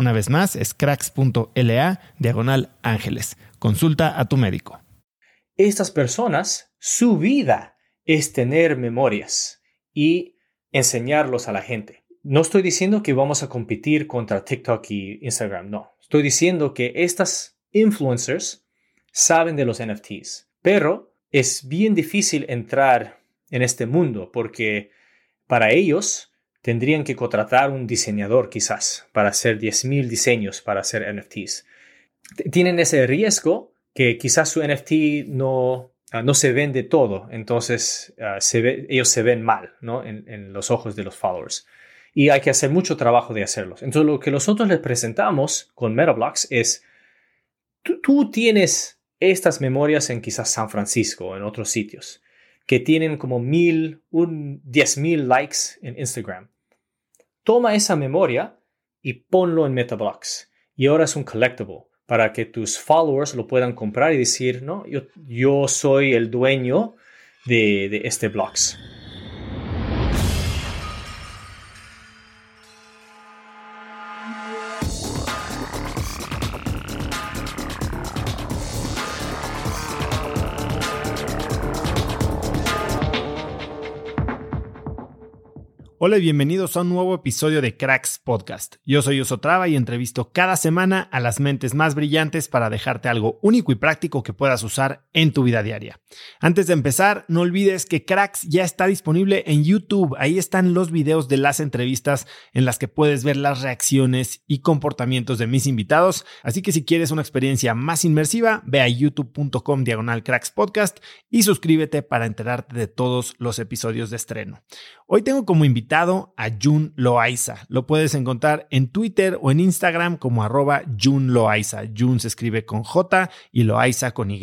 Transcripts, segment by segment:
Una vez más, es cracks.la diagonal ángeles. Consulta a tu médico. Estas personas, su vida es tener memorias y enseñarlos a la gente. No estoy diciendo que vamos a competir contra TikTok y Instagram, no. Estoy diciendo que estas influencers saben de los NFTs, pero es bien difícil entrar en este mundo porque para ellos tendrían que contratar un diseñador quizás para hacer 10.000 diseños para hacer NFTs. Tienen ese riesgo que quizás su NFT no, ah, no se vende todo, entonces ah, ellos se ven mal ¿no? en, los ojos de los followers. Y hay que hacer mucho trabajo de hacerlos. Entonces lo que nosotros les presentamos con MetaBlocks es, tú, tú tienes estas memorias en quizás San Francisco en otros sitios que tienen como mil, un diez mil likes en Instagram. Toma esa memoria y ponlo en Metablocks. Y ahora es un collectible para que tus followers lo puedan comprar y decir, no, yo, yo soy el dueño de, de este blocks. Hola y bienvenidos a un nuevo episodio de Cracks Podcast. Yo soy Osotrava y entrevisto cada semana a las mentes más brillantes para dejarte algo único y práctico que puedas usar en tu vida diaria. Antes de empezar, no olvides que Cracks ya está disponible en YouTube. Ahí están los videos de las entrevistas en las que puedes ver las reacciones y comportamientos de mis invitados. Así que si quieres una experiencia más inmersiva, ve a youtube.com diagonal Cracks Podcast y suscríbete para enterarte de todos los episodios de estreno. Hoy tengo como invitado a Jun Loaiza. Lo puedes encontrar en Twitter o en Instagram como arroba Jun Loaiza. Jun se escribe con J y Loaiza con Y.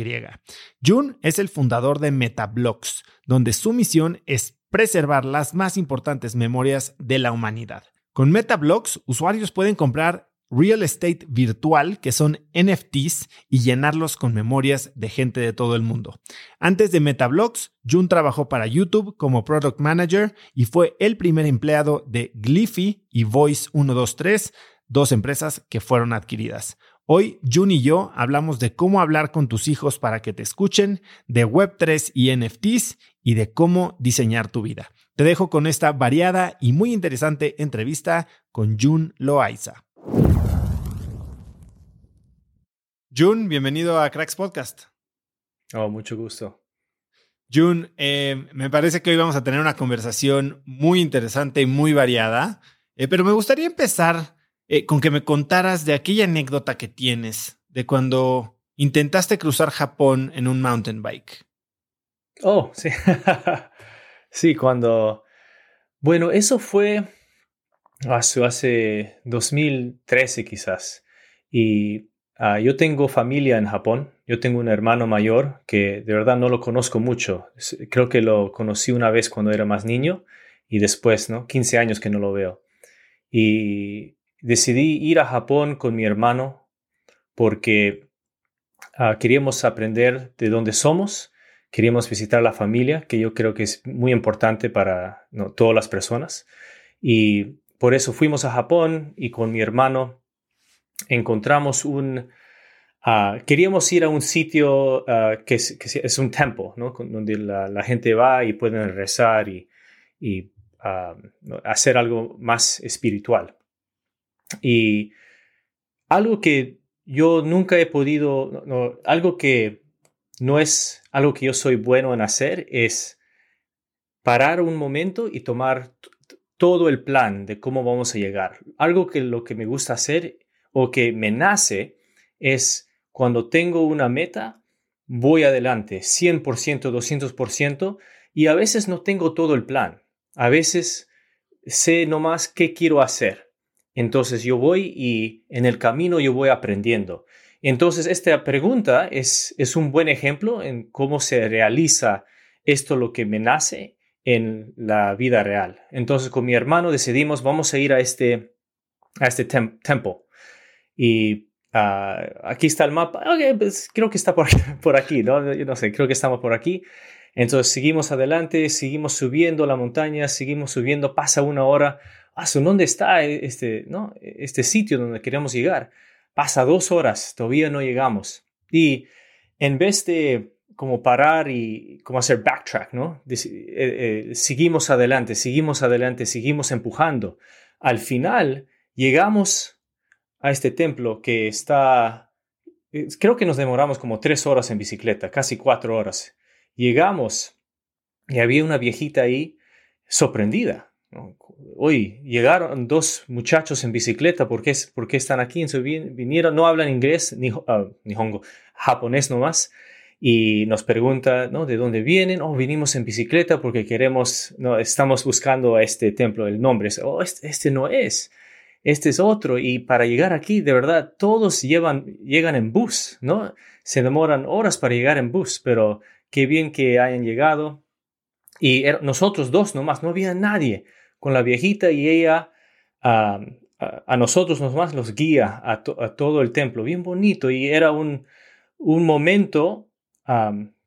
Jun es el fundador de MetaBlocks, donde su misión es preservar las más importantes memorias de la humanidad. Con MetaBlocks, usuarios pueden comprar real estate virtual, que son NFTs, y llenarlos con memorias de gente de todo el mundo. Antes de MetaBlocks, Jun trabajó para YouTube como Product Manager y fue el primer empleado de Glyphy y Voice 123, dos empresas que fueron adquiridas. Hoy, Jun y yo hablamos de cómo hablar con tus hijos para que te escuchen, de Web3 y NFTs y de cómo diseñar tu vida. Te dejo con esta variada y muy interesante entrevista con Jun Loaiza. Jun, bienvenido a Cracks Podcast. Oh, mucho gusto. Jun, eh, me parece que hoy vamos a tener una conversación muy interesante y muy variada, eh, pero me gustaría empezar eh, con que me contaras de aquella anécdota que tienes de cuando intentaste cruzar Japón en un mountain bike. Oh, sí. sí, cuando... Bueno, eso fue hace, hace 2013 quizás. Y Ah, yo tengo familia en Japón. Yo tengo un hermano mayor que de verdad no lo conozco mucho. Creo que lo conocí una vez cuando era más niño y después, ¿no? 15 años que no lo veo. Y decidí ir a Japón con mi hermano porque ah, queríamos aprender de dónde somos, queríamos visitar la familia, que yo creo que es muy importante para todas las personas. Y por eso fuimos a Japón y con mi hermano encontramos un... Ah, queríamos ir a un sitio ah, que, es, un templo, ¿no? donde la, gente va y pueden rezar y, ah, hacer algo más espiritual. Y algo que yo nunca he podido, algo que no es algo que yo soy bueno en hacer, es parar un momento y tomar todo el plan de cómo vamos a llegar. Algo que lo que me gusta hacer o que me nace es cuando tengo una meta, voy adelante, 100%, 200%, y a veces no tengo todo el plan. A veces sé nomás qué quiero hacer. Entonces yo voy y en el camino yo voy aprendiendo. Entonces esta pregunta es, es un buen ejemplo en cómo se realiza esto lo que me nace en la vida real. Entonces con mi hermano decidimos vamos a ir a este, a este templo y ah, aquí está el mapa. Pues, creo que está por, por aquí, ¿no? No sé, creo que estamos por aquí. Entonces seguimos adelante, seguimos subiendo la montaña, seguimos subiendo, pasa una hora. Ah, ¿dónde está este, ¿no? este sitio donde queremos llegar? Pasa dos horas, todavía no llegamos. Y en vez de como parar y como hacer backtrack, ¿no? Eh, eh, seguimos adelante, seguimos adelante, seguimos empujando. Al final llegamos a este templo que está, creo que nos demoramos como tres horas en bicicleta, casi cuatro horas. Llegamos y había una viejita ahí sorprendida. Hoy llegaron dos muchachos en bicicleta, ¿por qué, están aquí? vinieron, no hablan inglés ni, uh, ni hongo, japonés nomás, y nos pregunta, ¿no? ¿De dónde vienen? Oh, vinimos en bicicleta porque queremos, no, estamos buscando a este templo, el nombre. Oh, este, este no es este es otro, y para llegar aquí, de verdad, todos llevan, llegan en bus, ¿no? Se demoran horas para llegar en bus, pero qué bien que hayan llegado. Y nosotros dos nomás, no había nadie. Con la viejita y ella a, nosotros nomás los guía a, todo el templo, bien bonito, y era un, un momento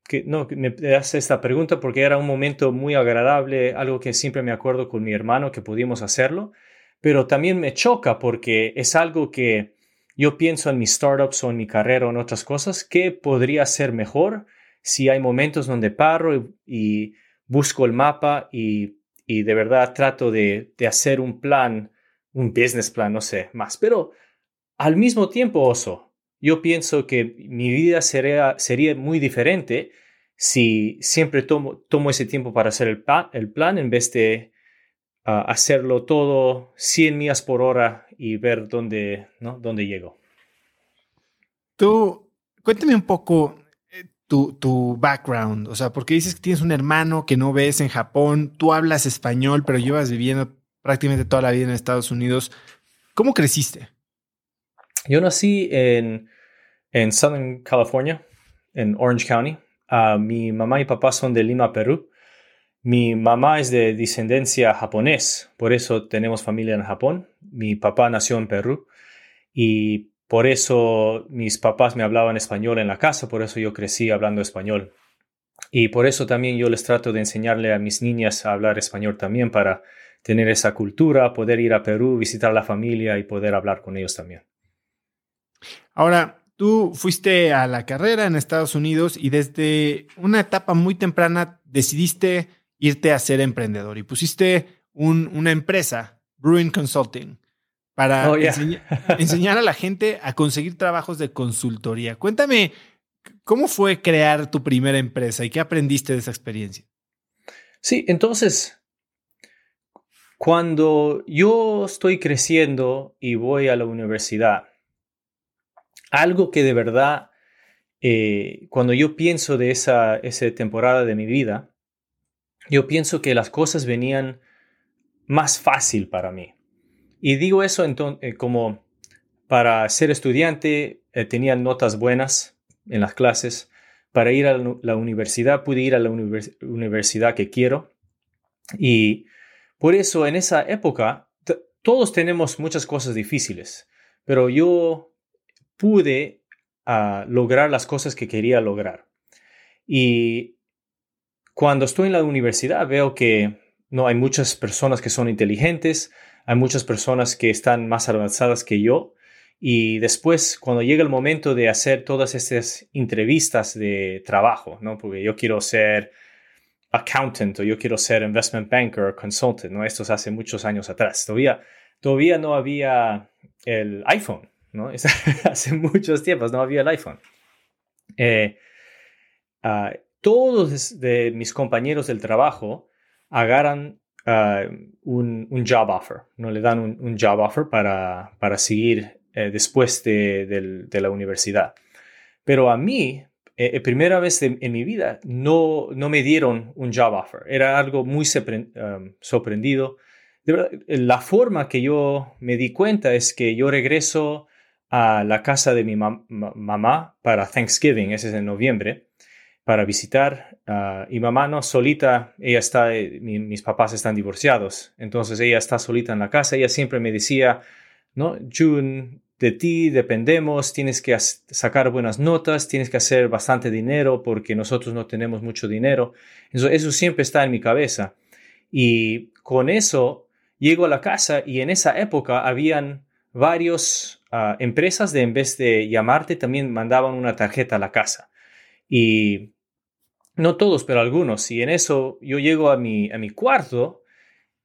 que no me hace esta pregunta porque era un momento muy agradable, algo que siempre me acuerdo con mi hermano que pudimos hacerlo pero también me choca porque es algo que yo pienso en mis startups o en mi carrera o en otras cosas que podría ser mejor si hay momentos donde paro y, busco el mapa y, de verdad trato de, hacer un plan, un business plan, no sé, más. Pero al mismo tiempo, oso, yo pienso que mi vida sería, sería muy diferente si siempre tomo, tomo ese tiempo para hacer el, el plan en vez de hacerlo todo 100 millas por hora y ver dónde, ¿no? dónde llego. Tú, cuéntame un poco eh, tu, tu, background, o sea, porque dices que tienes un hermano que no ves en Japón, tú hablas español, pero llevas viviendo prácticamente toda la vida en Estados Unidos. ¿Cómo creciste? Yo nací en, en Southern California, en Orange County. Ah, mi mamá y papá son de Lima, Perú. Mi mamá es de descendencia japonés, por eso tenemos familia en Japón. Mi papá nació en Perú y por eso mis papás me hablaban español en la casa, por eso yo crecí hablando español. Y por eso también yo les trato de enseñarle a mis niñas a hablar español también para tener esa cultura, poder ir a Perú, visitar la familia y poder hablar con ellos también. Ahora, tú fuiste a la carrera en Estados Unidos y desde una etapa muy temprana decidiste irte a ser emprendedor y pusiste una empresa, Bruin Consulting, para oh, enseñar a la gente a conseguir trabajos de consultoría. Cuéntame, ¿Cómo fue crear tu primera empresa y qué aprendiste de esa experiencia? Sí, entonces, cuando yo estoy creciendo y voy a la universidad, algo que de verdad, eh, cuando yo pienso de esa, esa temporada de mi vida, yo pienso que las cosas venían más fácil para mí. Y digo eso entonces, eh, como para ser estudiante eh, tenía notas buenas en las clases. Para ir a la universidad pude ir a la universidad que quiero. Y por eso en esa época todos tenemos muchas cosas difíciles, pero yo pude ah, lograr las cosas que quería lograr. Y cuando estoy en la universidad veo que no hay muchas personas que son inteligentes, hay muchas personas que están más avanzadas que yo. Y después, cuando llega el momento de hacer todas estas entrevistas de trabajo, ¿no? Porque yo quiero ser accountant o yo quiero ser investment banker o consultant, ¿no? Esto es hace muchos años atrás. Todavía, todavía no había el iPhone, ¿no? hace muchos tiempos no había el iPhone. Eh, ah, todos de mis compañeros del trabajo agarran ah, un, job offer, ¿no? Le dan un, job offer para, para seguir eh, después de, la universidad. Pero a mí, eh, eh primera vez en, mi vida, no, no me dieron un job offer. Era algo muy um, sorprendido. la forma que yo me di cuenta es que yo regreso a la casa de mi mamá para Thanksgiving, ese es en noviembre, para visitar. Ah, y mamá no solita, ella está, eh, mis papás están divorciados, entonces ella está solita en la casa. Ella siempre me decía, ¿no? June, de ti dependemos, tienes que sacar buenas notas, tienes que hacer bastante dinero porque nosotros no tenemos mucho dinero. Eso, eso siempre está en mi cabeza. Y con eso llego a la casa y en esa época habían varias ah, empresas de en vez de llamarte también mandaban una tarjeta a la casa. Y no todos, pero algunos. Y en eso yo llego a mi, a mi cuarto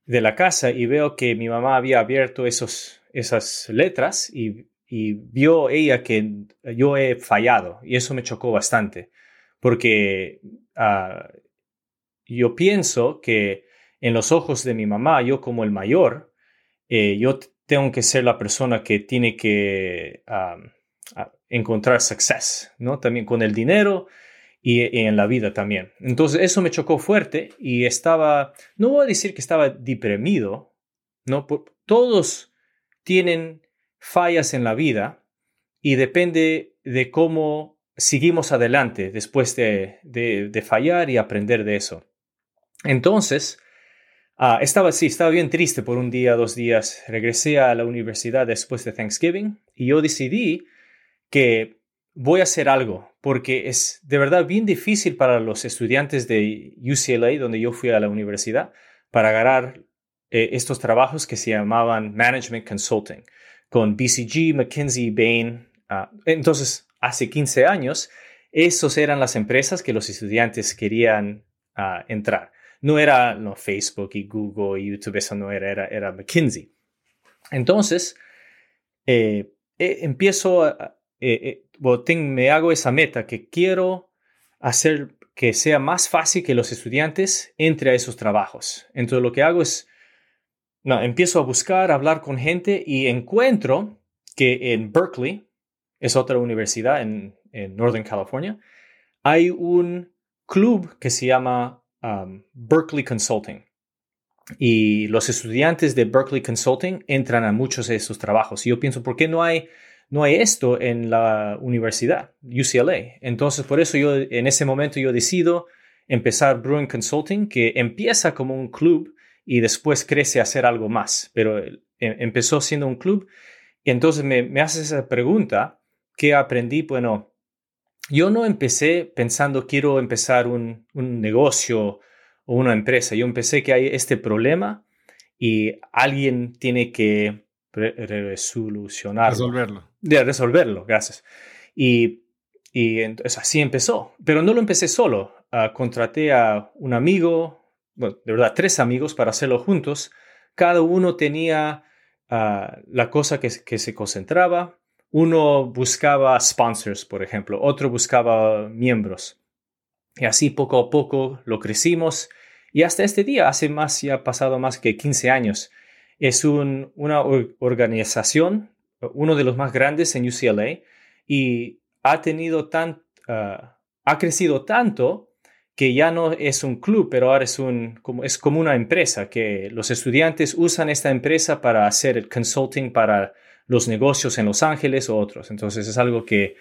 de la casa y veo que mi mamá había abierto esos, esas letras y, vio ella que yo he fallado. Y eso me chocó bastante. Porque ah, yo pienso que en los ojos de mi mamá, yo como el mayor, eh, yo tengo que ser la persona que tiene que ah, encontrar success, ¿no? También con el dinero y, en la vida también. Entonces eso me chocó fuerte y estaba, no voy a decir que estaba deprimido, ¿no? todos tienen fallas en la vida y depende de cómo seguimos adelante después de, de, fallar y aprender de eso. Entonces, ah, estaba así, estaba bien triste por un día, dos días. Regresé a la universidad después de Thanksgiving y yo decidí que voy a hacer algo, porque es de verdad bien difícil para los estudiantes de UCLA, donde yo fui a la universidad, para agarrar eh, estos trabajos que se llamaban Management Consulting, con BCG, McKinsey, Bain. Ah, entonces, hace 15 años, esos eran las empresas que los estudiantes querían ah, entrar. No era no, Facebook y Google y YouTube, eso no era, era, era McKinsey. Entonces, eh, eh, empiezo a, me hago esa meta que quiero hacer que sea más fácil que los estudiantes entre a esos trabajos. Entonces lo que hago es, no, empiezo a buscar, hablar con gente y encuentro que en Berkeley, es otra universidad en, en Northern California, hay un club que se llama um, Berkeley Consulting. Y los estudiantes de Berkeley Consulting entran a muchos de esos trabajos. Y yo pienso, ¿por qué no hay no hay esto en la universidad, UCLA. Entonces, por eso yo en ese momento yo decido empezar Bruin Consulting, que empieza como un club y después crece a ser algo más, pero em, empezó siendo un club. Y entonces me, me haces esa pregunta, ¿qué aprendí? Bueno, yo no empecé pensando quiero empezar un, un negocio o una empresa. Yo empecé que hay este problema y alguien tiene que resolucionarlo. Resolverlo. De resolverlo, gracias. Y, y entonces así empezó. Pero no lo empecé solo. Uh, contraté a un amigo, bueno, de verdad, tres amigos para hacerlo juntos. Cada uno tenía uh, la cosa que, que se concentraba. uno buscaba sponsors, por ejemplo, otro buscaba miembros. Y así poco a poco lo crecimos y hasta este día, hace más, ya ha pasado más que 15 años, es una organización, uno de los más grandes en UCLA y ha tenido tan, ah, ha crecido tanto que ya no es un club, pero ahora es, un, como, es como una empresa, que los estudiantes usan esta empresa para hacer el consulting para los negocios en Los Ángeles o otros. Entonces es algo que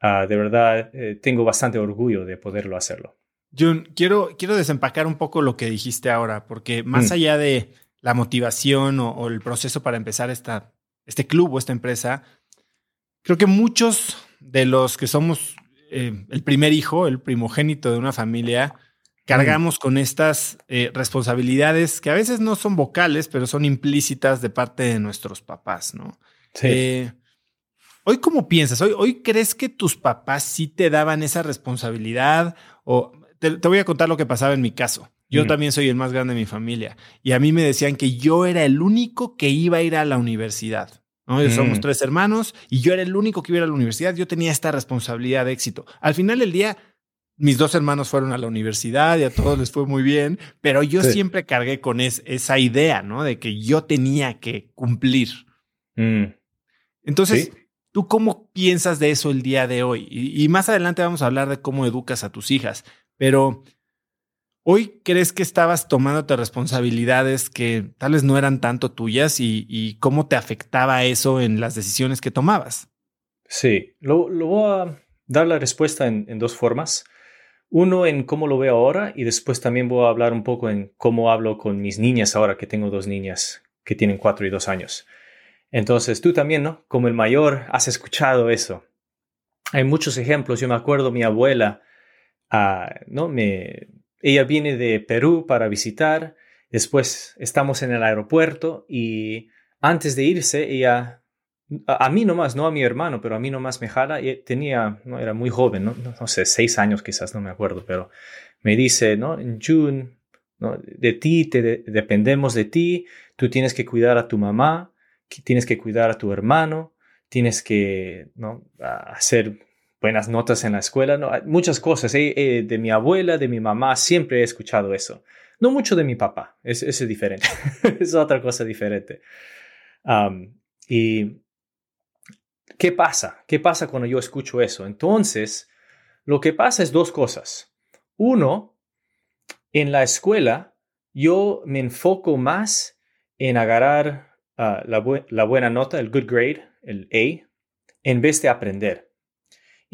ah, de verdad eh, tengo bastante orgullo de poderlo hacerlo. Jun, quiero, quiero desempacar un poco lo que dijiste ahora, porque más mm. allá de la motivación o, el proceso para empezar esta, este club o esta empresa, creo que muchos de los que somos eh, el primer hijo, el primogénito de una familia, cargamos con estas eh, responsabilidades que a veces no son vocales, pero son implícitas de parte de nuestros papás, ¿no? Sí. Eh, hoy, ¿cómo piensas? ¿Hoy, ¿Hoy crees que tus papás sí te daban esa responsabilidad? O te, voy a contar lo que pasaba en mi caso. Yo mm. también soy el más grande de mi familia y a mí me decían que yo era el único que iba a ir a la universidad. ¿no? Somos mm. tres hermanos y yo era el único que iba a la universidad. Yo tenía esta responsabilidad de éxito. Al final del día, mis dos hermanos fueron a la universidad y a todos les fue muy bien, pero yo siempre cargué con esa idea, ¿no? De que yo tenía que cumplir. Mm. Entonces, ¿tú cómo piensas de eso el día de hoy? y, más adelante vamos a hablar de cómo educas a tus hijas, pero Hoy crees que estabas tomándote responsabilidades que tal vez no eran tanto tuyas y, cómo te afectaba eso en las decisiones que tomabas. Sí, lo, voy a dar la respuesta en, dos formas. Uno en cómo lo veo ahora y después también voy a hablar un poco en cómo hablo con mis niñas ahora que tengo dos niñas que tienen cuatro y dos años. Entonces tú también, ¿no? Como el mayor, has escuchado eso. Hay muchos ejemplos. Yo me acuerdo mi abuela, ah, ¿no? Me, ella viene de Perú para visitar, después estamos en el aeropuerto y antes de irse, ella, a, mí nomás, no a mi hermano, pero a mí nomás me jala, tenía, no era muy joven, no, no, sé, seis años quizás, no me acuerdo, pero me dice, ¿no? En June, ¿no? de ti, te dependemos de ti, tú tienes que cuidar a tu mamá, tienes que cuidar a tu hermano, tienes que ¿no? hacer buenas notas en la escuela, no, muchas cosas. Eh, eh, de mi abuela, de mi mamá, siempre he escuchado eso. No mucho de mi papá, es, es diferente, es otra cosa diferente. y ¿qué pasa? ¿Qué pasa cuando yo escucho eso? Entonces, lo que pasa es dos cosas. Uno, en la escuela, yo me enfoco más en agarrar ah, la buena nota, el good grade, el A, en vez de aprender.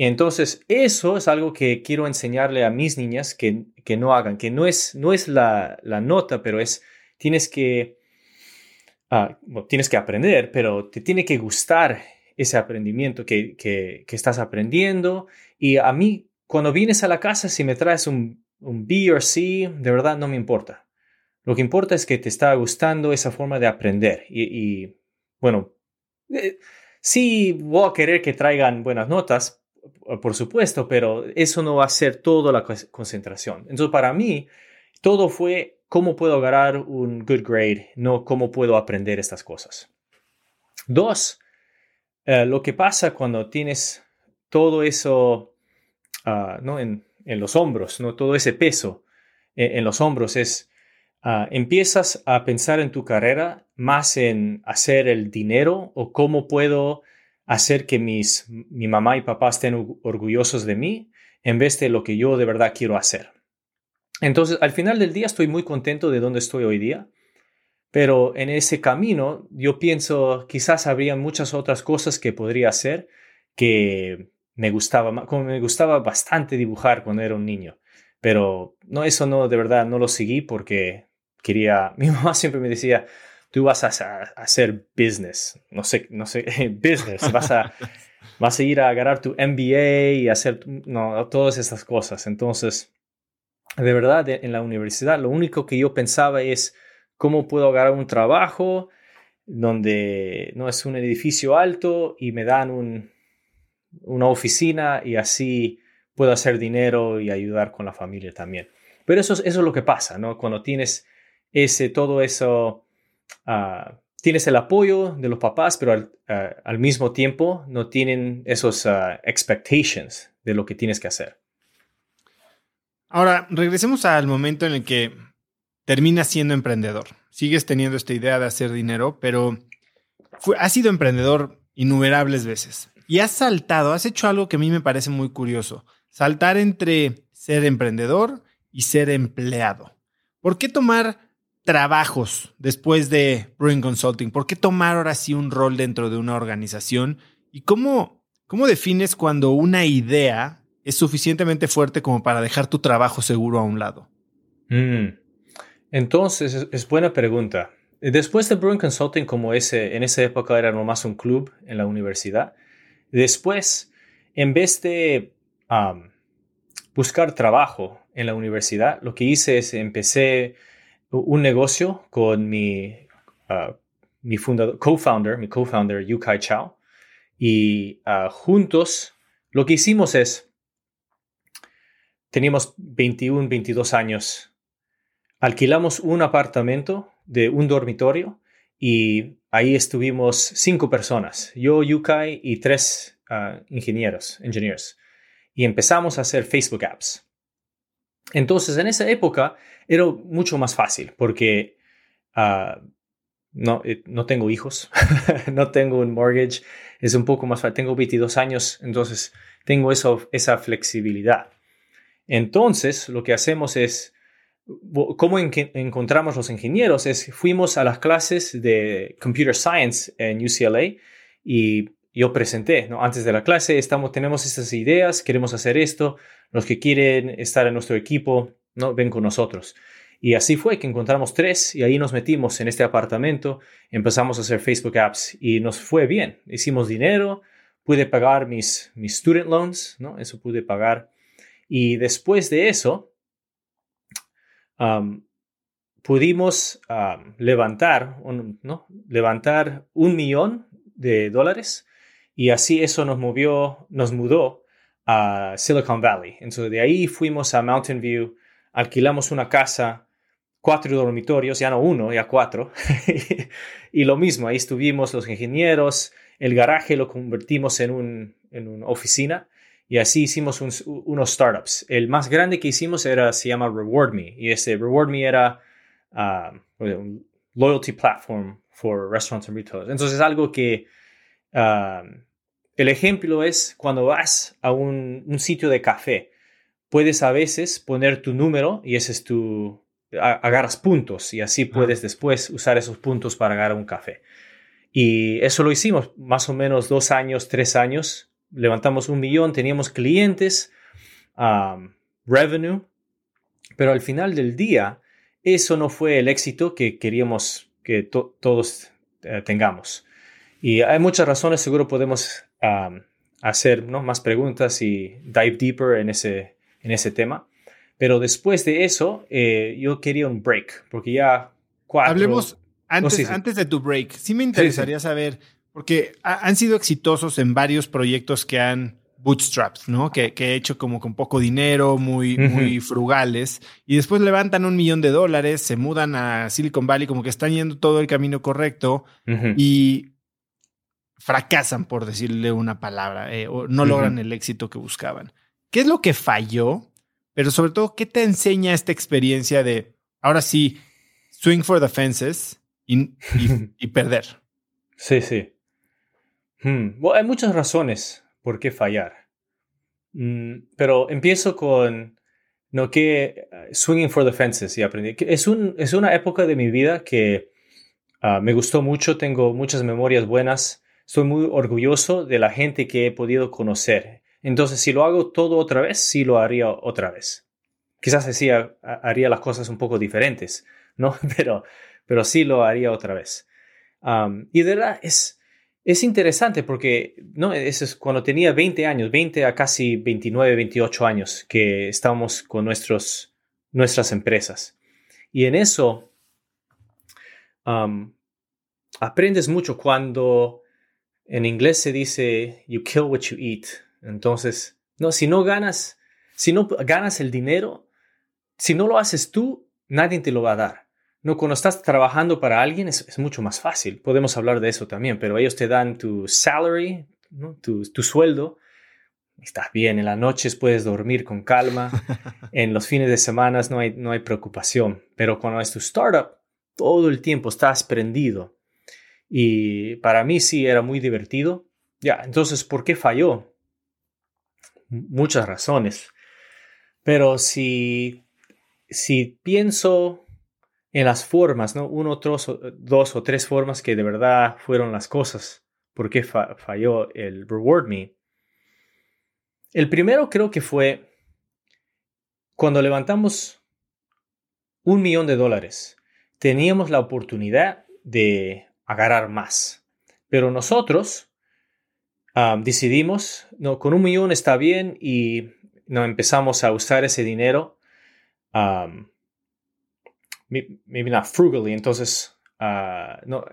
Y entonces eso es algo que quiero enseñarle a mis niñas que, que no hagan, que no es, no es la, la nota, pero es, tienes que, ah, tienes que aprender, pero te tiene que gustar ese aprendimiento que, que, que, estás aprendiendo. Y a mí, cuando vienes a la casa, si me traes un, un B o C, de verdad no me importa. Lo que importa es que te está gustando esa forma de aprender. Y, bueno, eh, sí voy a querer que traigan buenas notas, por supuesto, pero eso no va a ser toda la concentración. Entonces, para mí, todo fue cómo puedo agarrar un good grade, no cómo puedo aprender estas cosas. Dos, eh, lo que pasa cuando tienes todo eso ah, ¿no? en, los hombros, ¿no? todo ese peso en, en los hombros es, uh, empiezas a pensar en tu carrera más en hacer el dinero o cómo puedo hacer que mis, mi mamá y papá estén orgullosos de mí en vez de lo que yo de verdad quiero hacer. Entonces, al final del día estoy muy contento de donde estoy hoy día, pero en ese camino yo pienso quizás habría muchas otras cosas que podría hacer que me gustaba, como me gustaba bastante dibujar cuando era un niño, pero no, eso no, de verdad no lo seguí porque quería, mi mamá siempre me decía, tú vas a, hacer business, no sé, no sé, business, vas a, vas a ir a agarrar tu MBA y hacer no, todas esas cosas. Entonces, de verdad, en la universidad, lo único que yo pensaba es cómo puedo agarrar un trabajo donde no es un edificio alto y me dan un, una oficina y así puedo hacer dinero y ayudar con la familia también. Pero eso, eso es lo que pasa, ¿no? Cuando tienes ese, todo eso, tienes el apoyo de los papás, pero al, al mismo tiempo no tienen esos expectations de lo que tienes que hacer. Ahora, regresemos al momento en el que terminas siendo emprendedor. Sigues teniendo esta idea de hacer dinero, pero has sido emprendedor innumerables veces. Y has saltado, has hecho algo que a mí me parece muy curioso. Saltar entre ser emprendedor y ser empleado. ¿Por qué tomar trabajos después de Brewing Consulting? ¿Por qué tomar ahora sí un rol dentro de una organización? ¿Y cómo, cómo defines cuando una idea es suficientemente fuerte como para dejar tu trabajo seguro a un lado? Mm. Entonces, es, buena pregunta. Después de Bruin Consulting, como ese, en esa época era nomás un club en la universidad, después, en vez de buscar trabajo en la universidad, lo que hice es empecé un negocio con mi, uh, mi co-founder, mi co-founder Yukai Chao, y uh, juntos lo que hicimos es teníamos 21, 22 años. Alquilamos un apartamento de un dormitorio y ahí estuvimos cinco personas, yo, Yukai y tres ah, ingenieros, engineers. Y empezamos a hacer Facebook apps. Entonces, en esa época era mucho más fácil porque ah, no, eh, no tengo hijos, no tengo un mortgage, es un poco más fácil. Tengo 22 años, entonces tengo eso, esa flexibilidad. Entonces, lo que hacemos es, ¿cómo encontramos los ingenieros? Es, fuimos a las clases de Computer Science en UCLA y yo presenté, ¿no? Antes de la clase, estamos, tenemos estas ideas, queremos hacer esto, los que quieren estar en nuestro equipo, ¿no? Ven con nosotros. Y así fue que encontramos tres y ahí nos metimos en este apartamento, empezamos a hacer Facebook Apps y nos fue bien. Hicimos dinero, pude pagar mis, mis student loans, ¿no? Eso pude pagar. Y después de eso, pudimos levantar, ¿no? levantar un millón de dólares y así eso nos movió, nos mudó a Silicon Valley. Entonces de ahí fuimos a Mountain View, alquilamos una casa, cuatro dormitorios, ya no uno, ya cuatro. y lo mismo, ahí estuvimos los ingenieros, el garaje lo convertimos en, un, en una oficina y así hicimos unos startups. El más grande que hicimos era, se llama Reward Me. Y ese Reward Me era um, un loyalty platform for restaurants and retailers. Entonces, algo que um, el ejemplo es cuando vas a un, sitio de café, puedes a veces poner tu número y ese es tu, agarras puntos y así puedes después usar esos puntos para agarrar un café. Y eso lo hicimos más o menos dos años, tres años levantamos un millón, teníamos clientes, um, revenue, pero al final del día, eso no fue el éxito que queríamos que todos eh, tengamos. Y hay muchas razones, seguro podemos um, hacer más preguntas y dive deeper en ese, en ese tema. Pero después de eso, eh, yo quería un break, porque ya cuatro... Hablemos antes, antes de tu break. Sí me interesaría saber porque han sido exitosos en varios proyectos que han bootstrapped, ¿no? Que, he hecho como con poco dinero, muy, muy frugales, y después levantan un millón de dólares, se mudan a Silicon Valley, como que están yendo todo el camino correcto y fracasan, por decirle una palabra, eh, o no logran el éxito que buscaban. ¿Qué es lo que falló? Pero sobre todo, ¿qué te enseña esta experiencia de, ahora sí, swing for the fences y, y perder? Sí, sí. Hmm, hay muchas razones por qué fallar. Mm, pero empiezo con no que uh, swinging for the fences y aprendí. Es, un, es una época de mi vida que uh, me gustó mucho, tengo muchas memorias buenas, estoy muy orgulloso de la gente que he podido conocer. Entonces, si lo hago todo otra vez, sí lo haría otra vez. Quizás así haría las cosas un poco diferentes, ¿no? Pero, pero sí lo haría otra vez. Y de verdad es, es interesante porque ¿no? Eso es cuando tenía 20 años, 20 a casi 29, 28 años que estábamos con nuestros, nuestras empresas. Y en eso aprendes mucho cuando en inglés se dice you kill what you eat. Entonces, no, si no ganas, si no ganas el dinero, si no lo haces tú, nadie te lo va a dar. no, cuando estás trabajando para alguien es, mucho más fácil. Podemos hablar de eso también, pero ellos te dan tu salary, tu, tu sueldo. Estás bien, en las noches puedes dormir con calma, en los fines de semana no hay, no hay preocupación, pero cuando es tu startup, todo el tiempo estás prendido. Y para mí sí era muy divertido. Ya, entonces, ¿por qué falló? Muchas razones. Pero si, si pienso en las formas, ¿no? Uno, dos, o tres formas que de verdad fueron las cosas. ¿Por qué falló el Reward Me? El primero creo que fue cuando levantamos un millón de dólares. Teníamos la oportunidad de agarrar más. Pero nosotros decidimos, no, con un millón está bien y no empezamos a usar ese dinero maybe not frugally, entonces ah, no,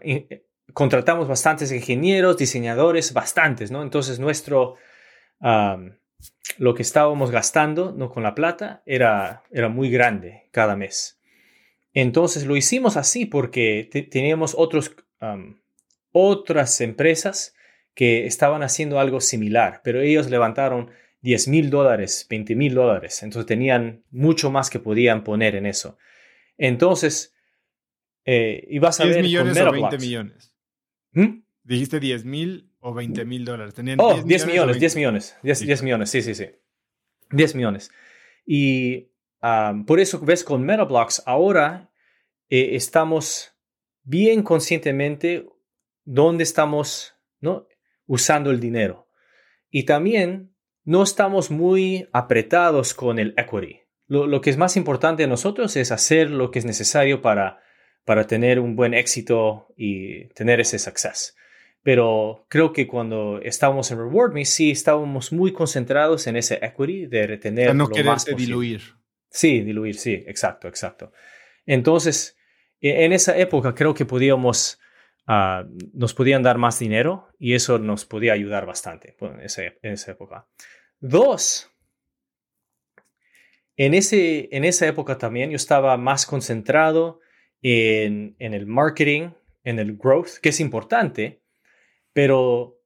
contratamos bastantes ingenieros, diseñadores, bastantes, ¿no? Entonces nuestro, lo que estábamos gastando ¿no? con la plata era, era muy grande cada mes. Entonces lo hicimos así porque teníamos otros, otras empresas que estaban haciendo algo similar, pero ellos levantaron 10 mil dólares, 20 mil dólares, entonces tenían mucho más que podían poner en eso. Entonces, eh, y vas a 10 millones o 20 millones. ¿Mm? Dijiste 10 mil o 20 mil dólares. oh, 10, millones, 10 millones, 10, millones, sí, sí, sí. 10 millones. Y por eso ves con MetaBlocks ahora eh, estamos bien conscientemente dónde estamos ¿no? usando el dinero. Y también no estamos muy apretados con el equity. Lo, que es más importante a nosotros es hacer lo que es necesario para, para tener un buen éxito y tener ese success. Pero creo que cuando estábamos en Reward Me, sí estábamos muy concentrados en ese equity de retener. no lo más diluir. Sí, diluir, sí, exacto, exacto. Entonces, en esa época creo que podíamos, ah, nos podían dar más dinero y eso nos podía ayudar bastante en, en esa época. Dos, en, ese, en esa época también yo estaba más concentrado en, el marketing, en el growth, que es importante, pero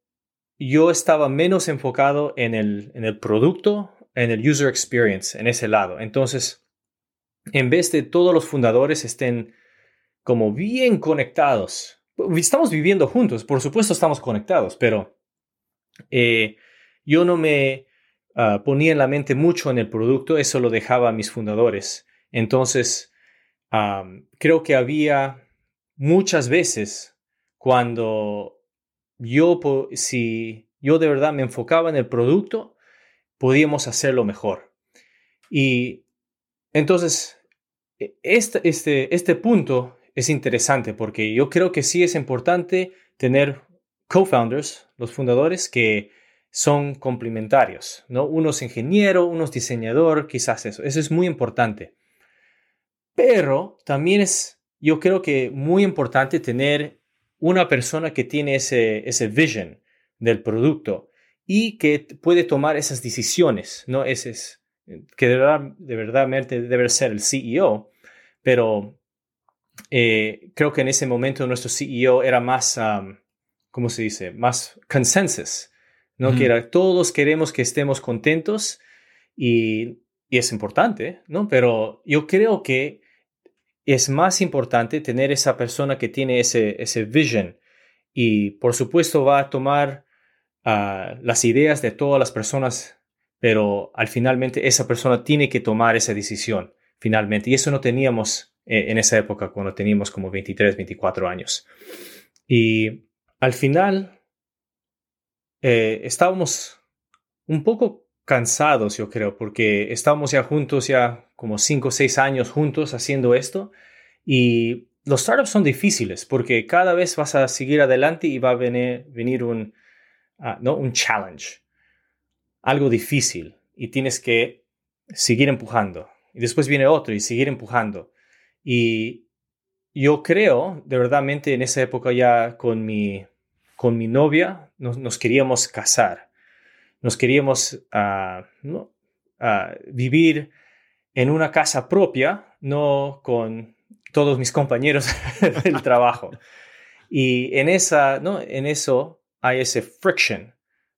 yo estaba menos enfocado en el, en el producto, en el user experience, en ese lado. Entonces, en vez de todos los fundadores estén como bien conectados, estamos viviendo juntos, por supuesto estamos conectados, pero eh, yo no me Ah, ponía en la mente mucho en el producto, eso lo dejaba a mis fundadores. Entonces, creo que había muchas veces cuando yo, si yo de verdad me enfocaba en el producto, podíamos hacerlo mejor. Y entonces, e, este, este, este punto es interesante porque yo creo que sí es importante tener co-founders, los fundadores, que son complementarios, ¿no? Uno es ingeniero, uno diseñador, quizás eso. Eso es muy importante. Pero también es, yo creo que muy importante tener una persona que tiene ese, ese vision del producto y que puede tomar esas decisiones, ¿no? Ese es, que de verdad, de verdad debe ser el CEO, pero eh, creo que en ese momento nuestro CEO era más, ¿cómo se dice? Más consensus ¿no? Que todos queremos que estemos contentos y, es importante, ¿no? Pero yo creo que es más importante tener esa persona que tiene ese, ese vision y por supuesto va a tomar ah, las ideas de todas las personas, pero al finalmente esa persona tiene que tomar esa decisión finalmente y eso no teníamos en esa época cuando teníamos como 23, 24 años. Y al final eh, estábamos un poco cansados, yo creo, porque estábamos ya juntos, ya como cinco o seis años juntos haciendo esto. Y los startups son difíciles porque cada vez vas a seguir adelante y va a venir, venir un, ah, ¿no? un challenge, algo difícil y tienes que seguir empujando. Y después viene otro y seguir empujando. Y yo creo, de verdad, en esa época ya con mi, con mi novia nos, queríamos casar, nos queríamos ah, ah, vivir en una casa propia, no con todos mis compañeros del trabajo. Y en, esa, ¿no? en eso hay ese friction,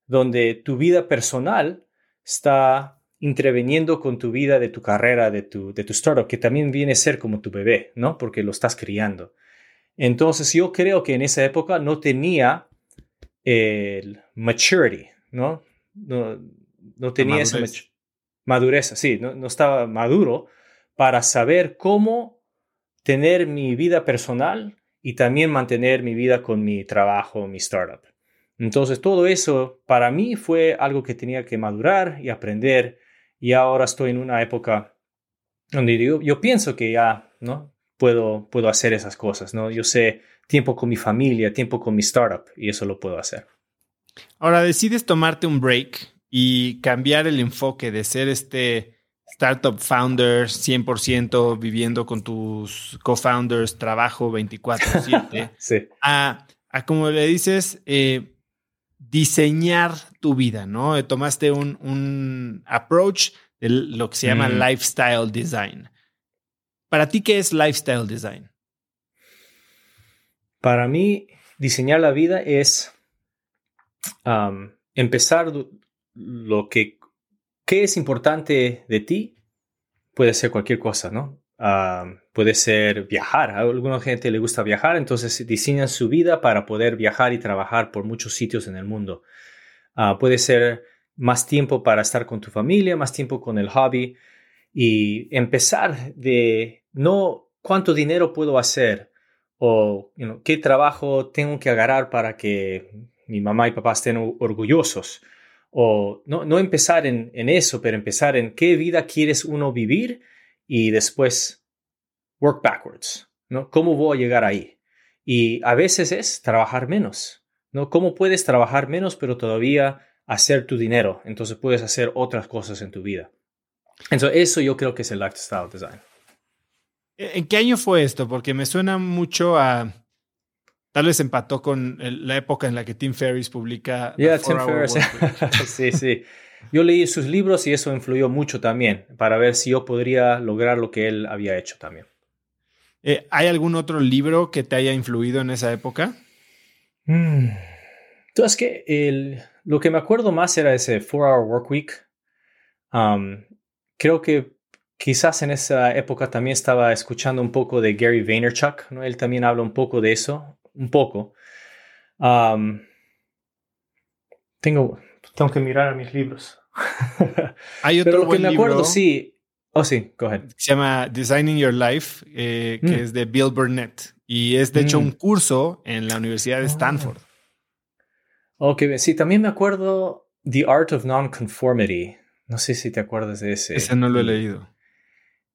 donde tu vida personal está interviniendo con tu vida de tu carrera, de tu, de tu startup, que también viene a ser como tu bebé, ¿no? Porque lo estás criando. Entonces yo creo que en esa época no tenía el maturity, ¿no? No, no tenía esa madurez, sí, no, no estaba maduro para saber cómo tener mi vida personal y también mantener mi vida con mi trabajo, mi startup. Entonces todo eso para mí fue algo que tenía que madurar y aprender y ahora estoy en una época donde yo, yo pienso que ya, ¿no? Puedo, puedo hacer esas cosas, ¿no? Yo sé tiempo con mi familia, tiempo con mi startup y eso lo puedo hacer. Ahora decides tomarte un break y cambiar el enfoque de ser este startup founder 100% viviendo con tus co-founders, trabajo 24/7, sí. a, a, como le dices, eh, diseñar tu vida, ¿no? Eh, tomaste un, un approach de lo que se llama mm. lifestyle design. Para ti, ¿qué es lifestyle design? Para mí, diseñar la vida es empezar lo que qué es importante de ti. Puede ser cualquier cosa, ¿no? Puede ser viajar. A alguna gente le gusta viajar, entonces diseñan su vida para poder viajar y trabajar por muchos sitios en el mundo. Ah, puede ser más tiempo para estar con tu familia, más tiempo con el hobby y empezar de no cuánto dinero puedo hacer o qué trabajo tengo que agarrar para que mi mamá y papá estén orgullosos. O no, no empezar en, en, eso, pero empezar en qué vida quieres uno vivir y después work backwards, ¿no? ¿Cómo voy a llegar ahí? Y a veces es trabajar menos, ¿no? ¿Cómo puedes trabajar menos pero todavía hacer tu dinero? Entonces puedes hacer otras cosas en tu vida. Entonces eso yo creo que es el lifestyle design. ¿En qué año fue esto? Porque me suena mucho a Tal vez empató con la época en la que Tim Ferriss publica. Yeah, Tim Ferriss. sí, sí. Yo leí sus libros y eso influyó mucho también para ver si yo podría lograr lo que él había hecho también. Eh, ¿Hay algún otro libro que te haya influido en esa época? Mm. Entonces, que el, lo que me acuerdo más era ese 4-Hour Work Week. Um, creo que quizás en esa época también estaba escuchando un poco de Gary Vaynerchuk, ¿no? Él también habla un poco de eso un poco. tengo, tengo que mirar a mis libros. Hay otro Pero lo que me acuerdo, sí. Oh, sí, go ahead. Se llama Designing Your Life, eh, que mm. es de Bill Burnett. Y es de hecho un mm. curso en la Universidad de Stanford. Ok, sí, también me acuerdo The Art of Nonconformity. No sé si te acuerdas de ese. Ese no lo he leído.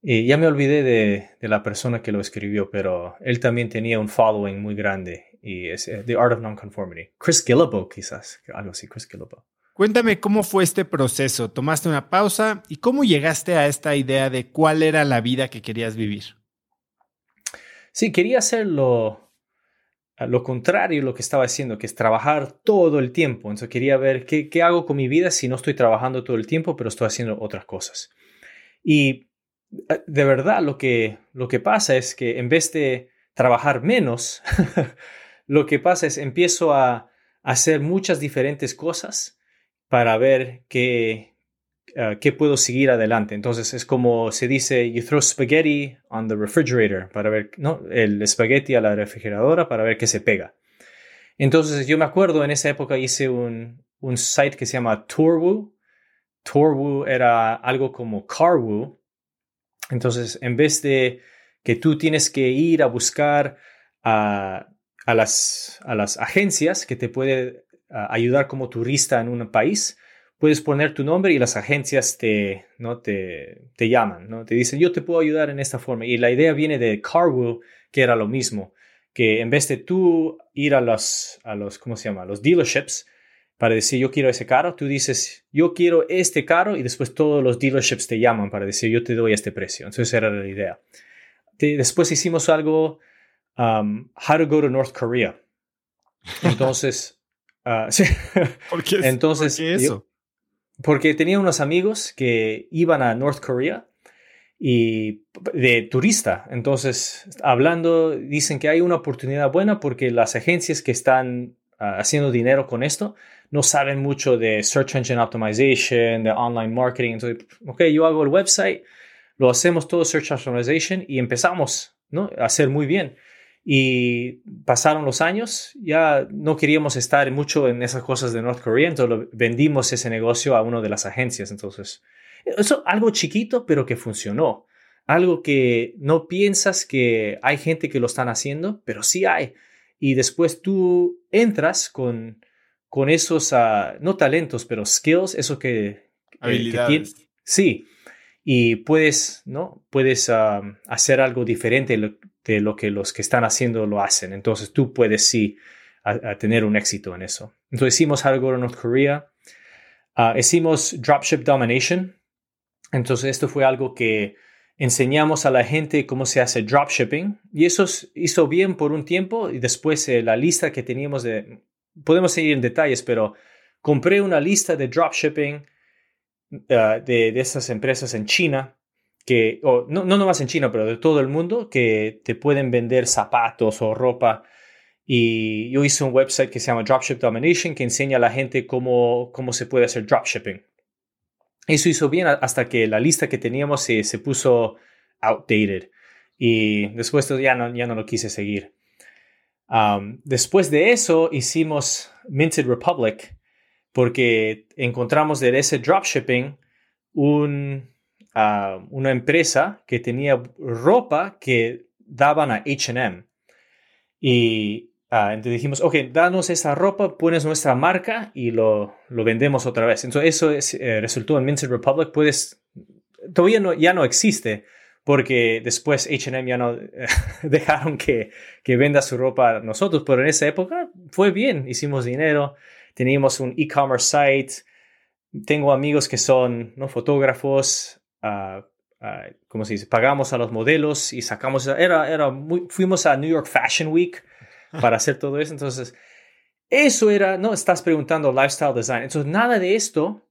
Y ya me olvidé de, de, la persona que lo escribió, pero él también tenía un following muy grande y es eh, The Art of Nonconformity. Chris Gillibo, quizás, algo así, Chris Gillibo. Cuéntame cómo fue este proceso. ¿Tomaste una pausa y cómo llegaste a esta idea de cuál era la vida que querías vivir? Sí, quería hacer lo, lo contrario de lo que estaba haciendo, que es trabajar todo el tiempo. Entonces quería ver qué, qué hago con mi vida si no estoy trabajando todo el tiempo, pero estoy haciendo otras cosas. Y eh, de verdad lo que, lo que pasa es que en vez de trabajar menos, lo que pasa es empiezo a hacer muchas diferentes cosas para ver qué, eh, qué puedo seguir adelante. Entonces es como se dice, you throw spaghetti on the refrigerator para ver, ¿no? El espagueti a la refrigeradora para ver qué se pega. Entonces yo me acuerdo en esa época hice un, un site que se llama Tourwoo. Tourwoo era algo como Carwoo, entonces, en vez de que tú tienes que ir a buscar a, las, a las, agencias que te pueden ayudar como turista en un país, puedes poner tu nombre y las agencias te, ¿no? te, te llaman, ¿no? te dicen, yo te puedo ayudar en esta forma. Y la idea viene de Carwoo, que era lo mismo, que en vez de tú ir a los, a los ¿cómo se llama?, los dealerships, para decir yo quiero ese carro, tú dices yo quiero este carro y después todos los dealerships te llaman para decir yo te doy este precio. Entonces era la idea. después hicimos algo, um, How to Go to North Korea. Entonces, uh, sí. ¿Por qué, Entonces, eso? porque tenía unos amigos que iban a North Korea y de turista. Entonces, hablando, dicen que hay una oportunidad buena porque las agencias que están ah, haciendo dinero con esto no saben mucho de Search Engine Optimization, de online marketing. Entonces, ok, yo hago el website, lo hacemos todo Search Optimization y empezamos ¿no? a hacer muy bien. Y pasaron los años, ya no queríamos estar mucho en esas cosas de North Korea, entonces vendimos ese negocio a una de las agencias. Entonces, eso algo chiquito, pero que funcionó. Algo que no piensas que hay gente que lo están haciendo, pero sí hay. Y después tú entras con, con esos, uh, no talentos, pero skills, eso que... Habilidades. sí. Y puedes, ¿no? Puedes uh, hacer algo diferente lo que los que están haciendo lo hacen. Entonces tú puedes sí a, tener un éxito en eso. Entonces hicimos algo en North Korea. Uh, hicimos Dropship Domination, entonces esto fue algo que enseñamos a la gente cómo se hace dropshipping y eso hizo bien por un tiempo y después eh, la lista que teníamos de, podemos seguir en detalles, pero compré una lista de dropshipping uh, de, de estas empresas en China que, no, no nomás en China, pero de todo el mundo, que te pueden vender zapatos o ropa. Y yo hice un website que se llama Dropship Domination que enseña a la gente cómo, cómo se puede hacer dropshipping. Eso hizo bien hasta que la lista que teníamos se, se puso outdated y después ya no, ya no lo quise seguir. Um, después de eso hicimos Minted Republic porque encontramos de ese dropshipping un, uh, una empresa que tenía ropa que daban a HM. Y Ah, entonces dijimos, ok, danos esa ropa, pones nuestra marca y lo, lo vendemos otra vez. Entonces eso es, eh, resultó en Minted Republic. Puedes, todavía no, ya no existe porque después H&M ya no dejaron que, que venda su ropa a nosotros, pero en esa época fue bien, hicimos dinero, teníamos un e-commerce site, tengo amigos que son ¿no? fotógrafos, uh, uh, ¿cómo se dice? Pagamos a los modelos y sacamos, era, era muy, fuimos a New York Fashion Week para hacer todo eso. Entonces, eso era, no estás preguntando lifestyle design. Entonces, nada de esto.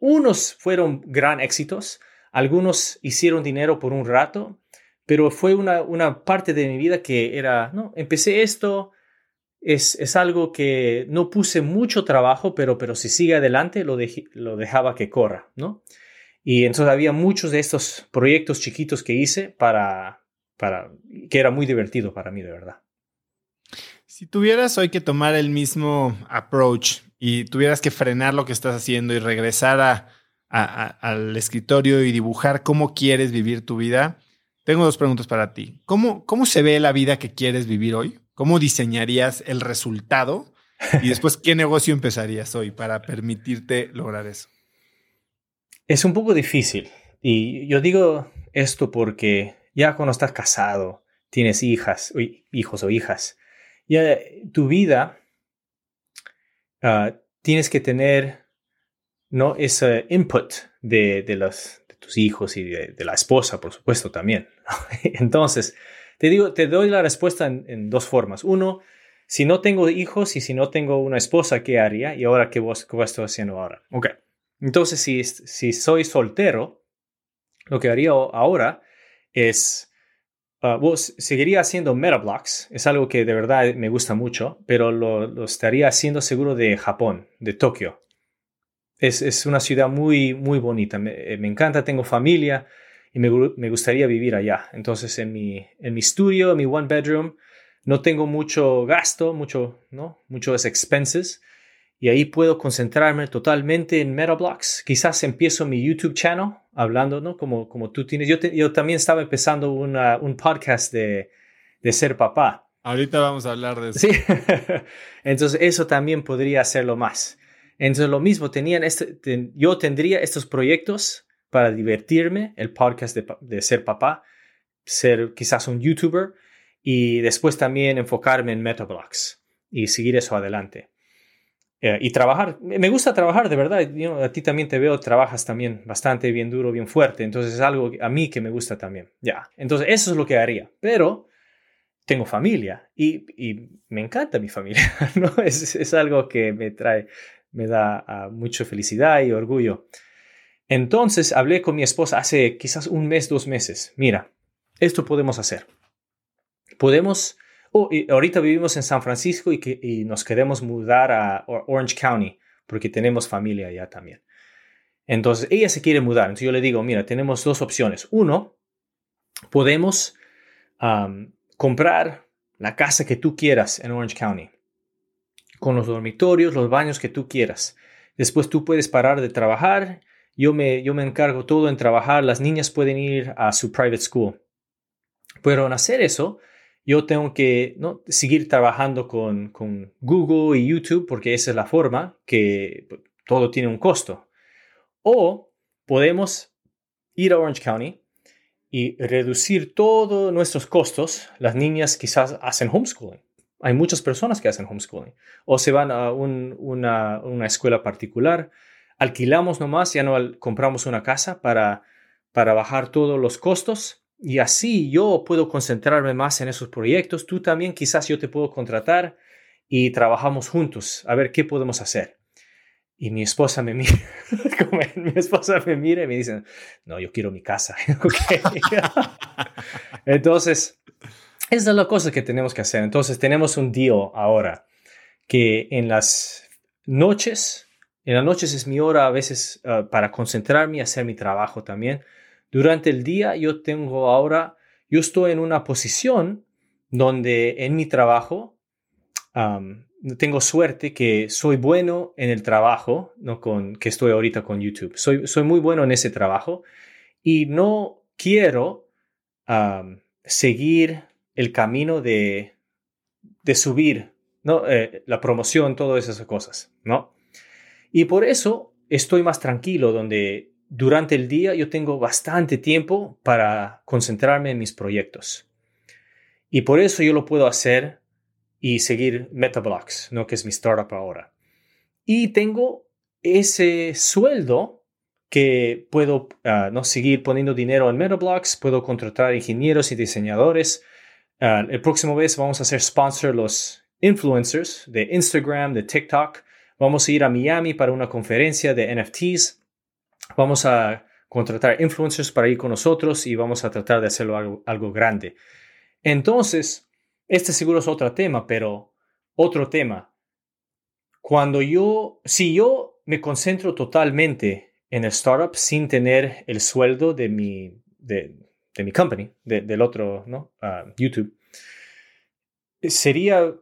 Unos fueron gran éxitos, algunos hicieron dinero por un rato, pero fue una, una parte de mi vida que era, no, empecé esto, es, es, algo que no puse mucho trabajo, pero, pero si sigue adelante lo, lo dejaba que corra, ¿no? Y entonces había muchos de estos proyectos chiquitos que hice para, para, que era muy divertido para mí, de verdad. Si tuvieras hoy que tomar el mismo approach y tuvieras que frenar lo que estás haciendo y regresar a, al escritorio y dibujar cómo quieres vivir tu vida, tengo dos preguntas para ti. ¿Cómo, ¿Cómo se ve la vida que quieres vivir hoy? ¿Cómo diseñarías el resultado? Y después, ¿qué negocio empezarías hoy para permitirte lograr eso? Es un poco difícil. Y yo digo esto porque ya cuando estás casado, tienes hijas, hijos o hijas, ya tu vida ah, tienes que tener ¿no? ese input de, de, los, de tus hijos y de, la esposa, por supuesto, también. Entonces, te digo, te doy la respuesta en, dos formas. Uno, si no tengo hijos y si no tengo una esposa, ¿qué haría? Y ahora, ¿qué, vos, qué estoy haciendo ahora? Ok. Entonces, si, si soy soltero, lo que haría ahora es Uh, seguiría haciendo Metablocks, es algo que de verdad me gusta mucho, pero lo, estaría haciendo seguro de Japón, de Tokio. Es, es una ciudad muy, muy bonita, me, eh, me encanta, tengo familia y me, me, gustaría vivir allá. Entonces en mi, en mi estudio, en mi one bedroom, no tengo mucho gasto, mucho, ¿no? Muchos expenses y ahí puedo concentrarme totalmente en Metablocks. Quizás empiezo mi YouTube channel hablando, ¿no? Como, como tú tienes. Yo, yo también estaba empezando un podcast de, de, ser papá. Ahorita vamos a hablar de eso. Sí. Entonces eso también podría hacerlo más. Entonces lo mismo, tenían este, yo tendría estos proyectos para divertirme, el podcast de, de ser papá, ser quizás un YouTuber y después también enfocarme en Metablocks y seguir eso adelante. Eh, y trabajar, me gusta trabajar de verdad, a ti también te veo, trabajas también bastante bien duro, bien fuerte, entonces es algo a mí que me gusta también, ya, entonces eso es lo que haría, pero tengo familia y, y me encanta mi familia, ¿no? Es, es, algo que me trae, me da uh, mucha felicidad y orgullo. Entonces hablé con mi esposa hace quizás un mes, dos meses. Mira, esto podemos hacer. Podemos, oh, ahorita vivimos en San Francisco y, que, y nos queremos mudar a Orange County porque tenemos familia allá también. Entonces ella se quiere mudar. Entonces yo le digo, mira, tenemos dos opciones. Uno, podemos comprar la casa que tú quieras en Orange County, con los dormitorios, los baños que tú quieras. Después tú puedes parar de trabajar, yo me, yo me encargo todo en trabajar, las niñas pueden ir a su private school. Pero en hacer eso, yo tengo que ¿no? seguir trabajando con, con Google y YouTube porque esa es la forma que pues, todo tiene un costo. O podemos ir a Orange County y reducir todos nuestros costos. Las niñas quizás hacen homeschooling. Hay muchas personas que hacen homeschooling. O se van a una, una, escuela particular. Alquilamos nomás, ya no compramos una casa para, para bajar todos los costos. Y así yo puedo concentrarme más en esos proyectos. Tú también quizás yo te puedo contratar y trabajamos juntos a ver qué podemos hacer. Y mi esposa me mira, mi esposa me mira y me dice, no, yo quiero mi casa. Entonces, esa es la cosa que tenemos que hacer. Entonces, tenemos un deal ahora que en las noches, en las noches es mi hora a veces ah, para concentrarme y hacer mi trabajo también. Durante el día yo tengo ahora, yo estoy en una posición donde en mi trabajo tengo suerte que soy bueno en el trabajo, ¿no? Con, que estoy ahorita con YouTube. Soy, soy muy bueno en ese trabajo y no quiero seguir el camino de, de subir ¿no? Eh, la promoción, todas esas cosas, ¿no? Y por eso estoy más tranquilo, donde durante el día yo tengo bastante tiempo para concentrarme en mis proyectos. Y por eso yo lo puedo hacer y seguir Metablocks, ¿no? que es mi startup ahora. Y tengo ese sueldo que puedo ah, ¿no? seguir poniendo dinero en Metablocks, puedo contratar ingenieros y diseñadores. Uh, el próximo vez vamos a hacer sponsor los influencers de Instagram, de TikTok. Vamos a ir a Miami para una conferencia de NFTs. Vamos a contratar influencers para ir con nosotros y vamos a tratar de hacerlo algo, grande. Entonces, este seguro es otro tema, pero otro tema. Cuando yo, si yo me concentro totalmente en el startup sin tener el sueldo de mi, de, mi company, del otro, ¿no? Ah, YouTube, sería,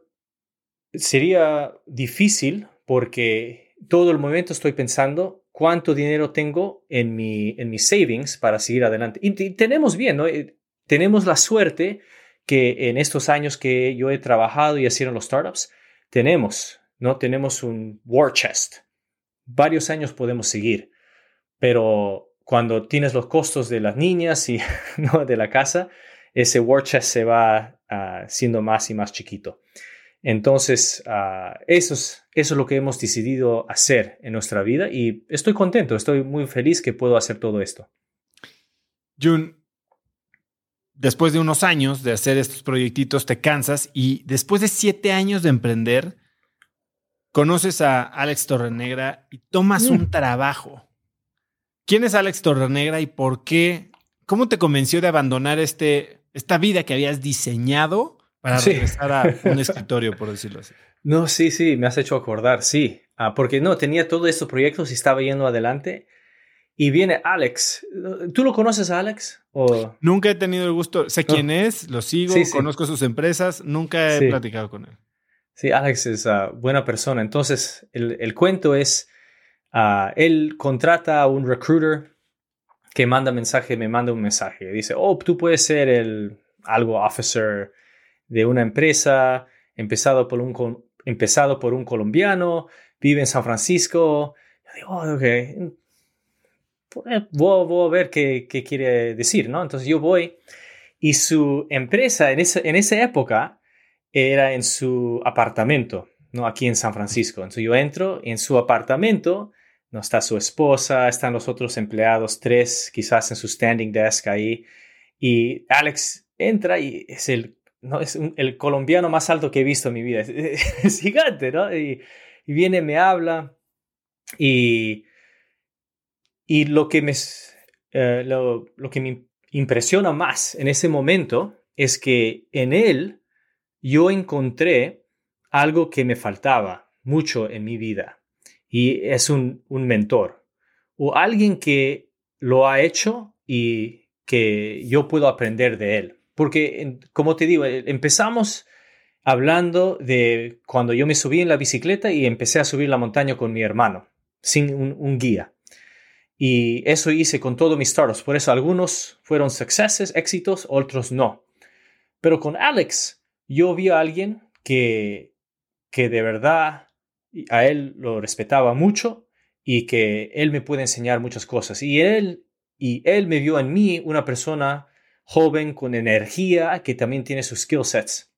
sería difícil porque todo el momento estoy pensando cuánto dinero tengo en mi, en mis savings para seguir adelante. Y, tenemos bien, ¿no? Eh, tenemos la suerte que en estos años que yo he trabajado y haciendo los startups, tenemos, ¿no? Tenemos un war chest. Varios años podemos seguir, pero cuando tienes los costos de las niñas y ¿no? de la casa, ese war chest se va uh, siendo más y más chiquito. Entonces, uh, eso, es, eso es lo que hemos decidido hacer en nuestra vida y estoy contento, estoy muy feliz que puedo hacer todo esto. Jun, después de unos años de hacer estos proyectitos, te cansas y después de siete años de emprender, conoces a Alex Torrenegra y tomas un mm. trabajo. ¿Quién es Alex Torrenegra y por qué? ¿Cómo te convenció de abandonar este, esta vida que habías diseñado para regresar a un escritorio, por decirlo así? No, sí, sí, me has hecho acordar, sí. Ah, porque no, tenía todos estos proyectos y estaba yendo adelante y viene Alex. ¿Tú lo conoces a Alex? O... Nunca he tenido el gusto. Sé quién es, lo sigo, conozco sus empresas, nunca he platicado con él. Sí, Alex es uh, buena persona. Entonces, el, cuento es, uh, él contrata a un recruiter que manda mensaje, me manda un mensaje. Dice, oh, tú puedes ser el algo officer de una empresa, empezado por un, empezado por un colombiano, vive en San Francisco. Yo digo, oh, ok, pues, voy, a ver qué, quiere decir, ¿no? Entonces yo voy y su empresa en esa, en esa época era en su apartamento, ¿no? Aquí en San Francisco. Entonces yo entro en su apartamento, ¿no? Está su esposa, están los otros empleados, tres quizás en su standing desk ahí. Y Alex entra y es el, ¿no? es el colombiano más alto que he visto en mi vida. Es, gigante, ¿no? Y, y viene, me habla y y lo que me, eh, lo, lo que me impresiona más en ese momento es que en él yo encontré algo que me faltaba mucho en mi vida y es un, un mentor o alguien que lo ha hecho y que yo puedo aprender de él. Porque, como te digo, eh, empezamos hablando de cuando yo me subí en la bicicleta y empecé a subir la montaña con mi hermano, sin un, guía. Y eso hice con todos mis startups. Por eso algunos fueron éxitos, otros no. Pero con Alex, yo vi a alguien que, que de verdad a él lo respetaba mucho y que él me puede enseñar muchas cosas. Y él, y él me vio en mí una persona joven con energía que también tiene sus skill sets.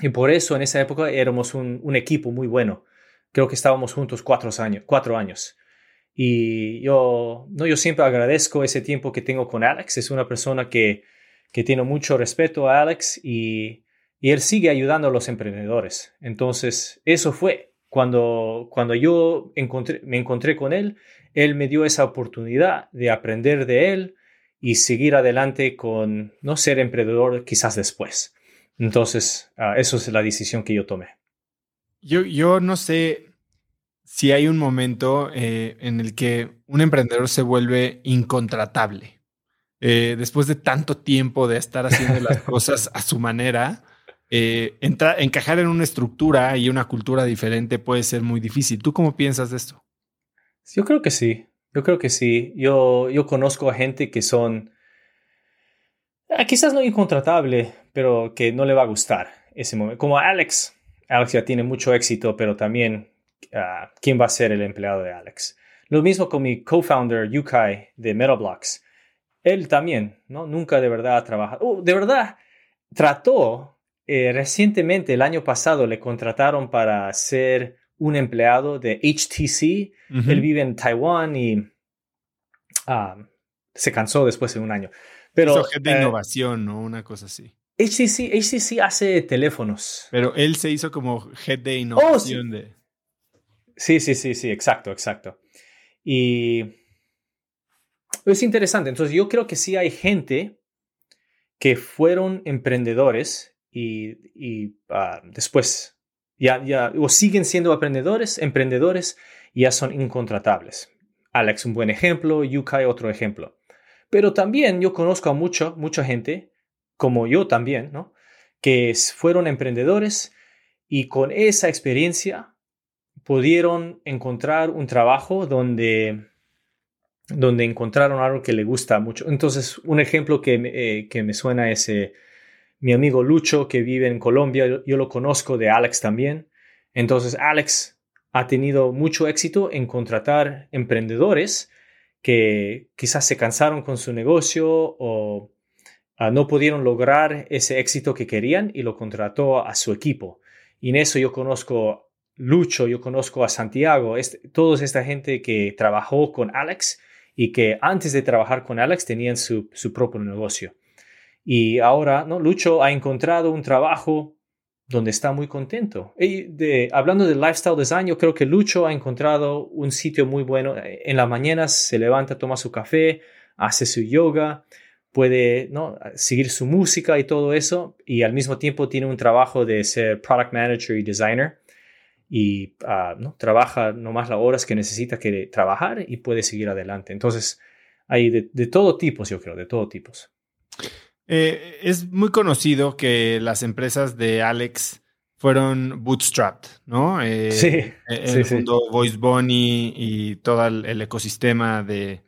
Y por eso en esa época éramos un, equipo muy bueno. Creo que estábamos juntos cuatro años. Cuatro años. Y yo, no, yo siempre agradezco ese tiempo que tengo con Alex. Es una persona que, que tiene mucho respeto a Alex y, y él sigue ayudando a los emprendedores. Entonces, eso fue cuando, cuando yo encontré, me encontré con él, él me dio esa oportunidad de aprender de él y seguir adelante con no ser emprendedor quizás después. Entonces, uh, eso es la decisión que yo tomé. Yo, yo no sé si hay un momento eh, en el que un emprendedor se vuelve incontratable. Eh, después de tanto tiempo de estar haciendo las cosas a su manera, eh, encajar en una estructura y una cultura diferente puede ser muy difícil. ¿Tú cómo piensas de esto? Yo creo que sí. Yo creo que sí. Yo, yo conozco a gente que son ah, quizás no incontratable, pero que no le va a gustar ese momento. Como Alex. Alex ya tiene mucho éxito, pero también ah, quién va a ser el empleado de Alex. Lo mismo con mi co-founder Yukai de Metablocks. Él también, ¿no? Nunca de verdad ha trabajado. Uh, de verdad, trató eh, recientemente, el año pasado, le contrataron para ser un empleado de HTC. Él vive en Taiwán y ah, se cansó después de un año. Pero, de eh, innovación, ¿no? Una cosa así. HTC, HTC hace teléfonos. Pero él se hizo como head de innovación. Oh, sí. sí, sí, sí, exacto, exacto. Y es interesante. Entonces, yo creo que sí hay gente que fueron emprendedores y, ah, después ya, ya o siguen siendo aprendedores, emprendedores y ya son incontratables. Alex un buen ejemplo, Yukai otro ejemplo. Pero también yo conozco a mucho, mucha gente, como yo también, ¿no? que fueron emprendedores y con esa experiencia pudieron encontrar un trabajo donde, donde encontraron algo que le gusta mucho. Entonces, un ejemplo que, eh, que me suena es mi amigo Lucho, que vive en Colombia, yo, lo conozco de Alex también. Entonces, Alex ha tenido mucho éxito en contratar emprendedores que quizás se cansaron con su negocio o ah, no pudieron lograr ese éxito que querían y lo contrató a su equipo. Y en eso yo conozco Lucho, yo conozco a Santiago, toda esta gente que trabajó con Alex y que antes de trabajar con Alex tenían su propio negocio. Y ahora, ¿no? Lucho ha encontrado un trabajo donde está muy contento. Y de, hablando de lifestyle design, yo creo que Lucho ha encontrado un sitio muy bueno. En las mañanas se levanta, toma su café, hace su yoga, puede ¿no? seguir su música y todo eso, y al mismo tiempo tiene un trabajo de ser product manager y designer. Y uh, ¿no? trabaja nomás las horas que necesita que trabajar y puede seguir adelante. Entonces, hay de, de todo tipo, yo creo, de todo tipos. Eh, es muy conocido que las empresas de Alex fueron bootstrapped, ¿no? Eh, sí. Eh, el sí, Voice Bunny y todo el, ecosistema de,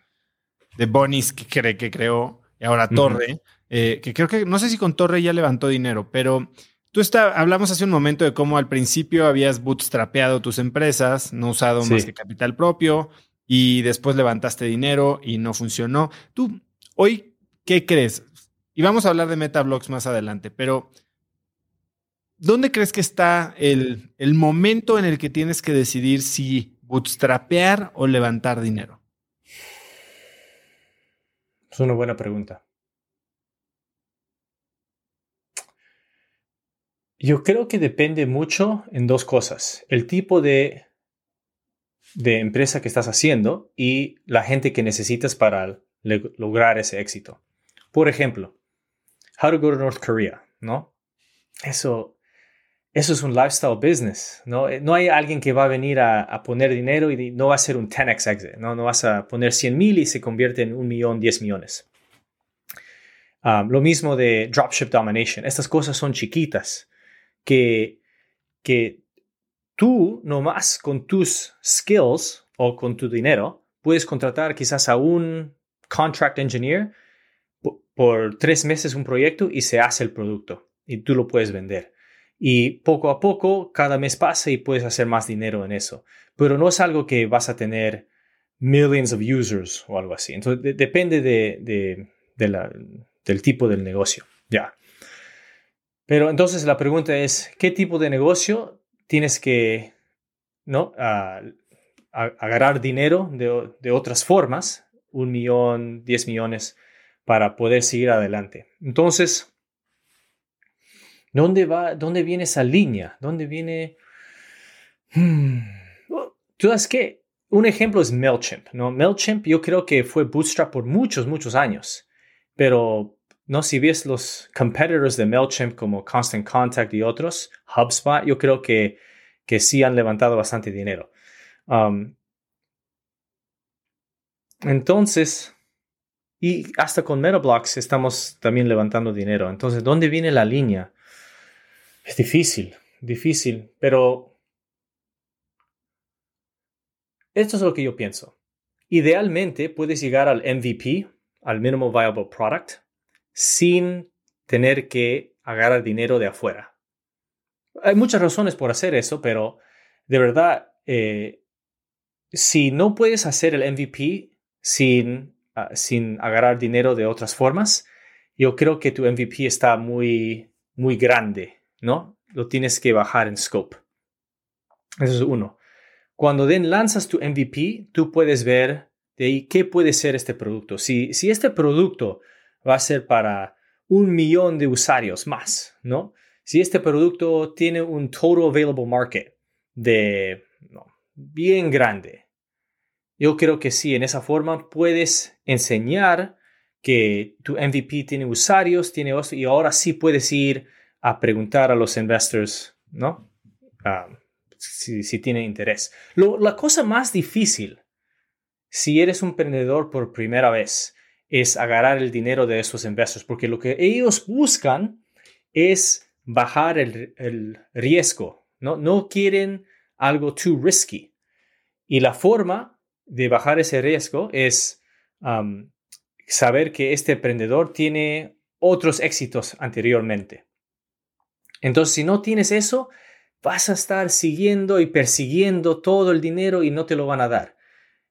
de Bunnies que, cree, que creó, y ahora Torre, que creo que, no sé si con Torre ya levantó dinero, pero tú está, hablamos hace un momento de cómo al principio habías bootstrapeado tus empresas, no usado más que capital propio, y después levantaste dinero y no funcionó. Tú, hoy, ¿qué crees? Y vamos a hablar de Metablocks más adelante, pero ¿dónde crees que está el, el momento en el que tienes que decidir si bootstrapear o levantar dinero? Es una buena pregunta. Yo creo que depende mucho en dos cosas. El tipo de, de empresa que estás haciendo y la gente que necesitas para lograr ese éxito. Por ejemplo, How to Go to North Korea, ¿no? Eso, eso es un lifestyle business, ¿no? No hay alguien que va a venir a, poner dinero y no va a ser un 10x exit, ¿no? No vas a poner 100 mil y se convierte en un millón, 10 millones. Um, lo mismo de dropship domination. Estas cosas son chiquitas que, que tú nomás con tus skills o con tu dinero puedes contratar quizás a un contract engineer por tres meses un proyecto y se hace el producto y tú lo puedes vender. Y poco a poco, cada mes pasa y puedes hacer más dinero en eso. Pero no es algo que vas a tener millions of users o algo así. Entonces, depende de, del tipo del negocio. Ya. Pero entonces la pregunta es, ¿qué tipo de negocio tienes que ¿no? agarrar dinero de, de, otras formas, un millón, diez millones, para poder seguir adelante. Entonces, ¿dónde va, dónde viene esa línea? ¿Dónde viene... Hmm. Tú sabes que un ejemplo es MailChimp, ¿no? MailChimp yo creo que fue bootstrap por muchos, muchos años, pero no si ves los competitors de MailChimp como Constant Contact y otros, HubSpot, yo creo que que sí han levantado bastante dinero. Um, entonces, y hasta con MetaBlocks estamos también levantando dinero. Entonces, ¿dónde viene la línea? Es difícil, difícil, pero esto es lo que yo pienso. Idealmente puedes llegar al MVP, al Minimal Viable Product, sin tener que agarrar dinero de afuera. Hay muchas razones por hacer eso, pero de verdad, eh, si no puedes hacer el MVP sin, ah, sin agarrar dinero de otras formas, yo creo que tu MVP está muy, muy grande, ¿no? Lo tienes que bajar en scope. Eso es uno. Cuando den lanzas tu MVP, tú puedes ver de ahí qué puede ser este producto. Si, si este producto va a ser para un millón de usuarios más, ¿no? si este producto tiene un total available market de bien grande, yo creo que sí, en esa forma puedes enseñar que tu MVP tiene usuarios, tiene y ahora sí puedes ir a preguntar a los investors, ¿no? Ah, si, si tienen interés. la cosa más difícil, si eres un emprendedor por primera vez, es agarrar el dinero de esos investors, porque lo que ellos buscan es bajar el, riesgo, ¿no? No quieren algo too risky. Y la forma de bajar ese riesgo es saber que este emprendedor tiene otros éxitos anteriormente. Entonces, si no tienes eso, vas a estar siguiendo y persiguiendo todo el dinero y no te lo van a dar.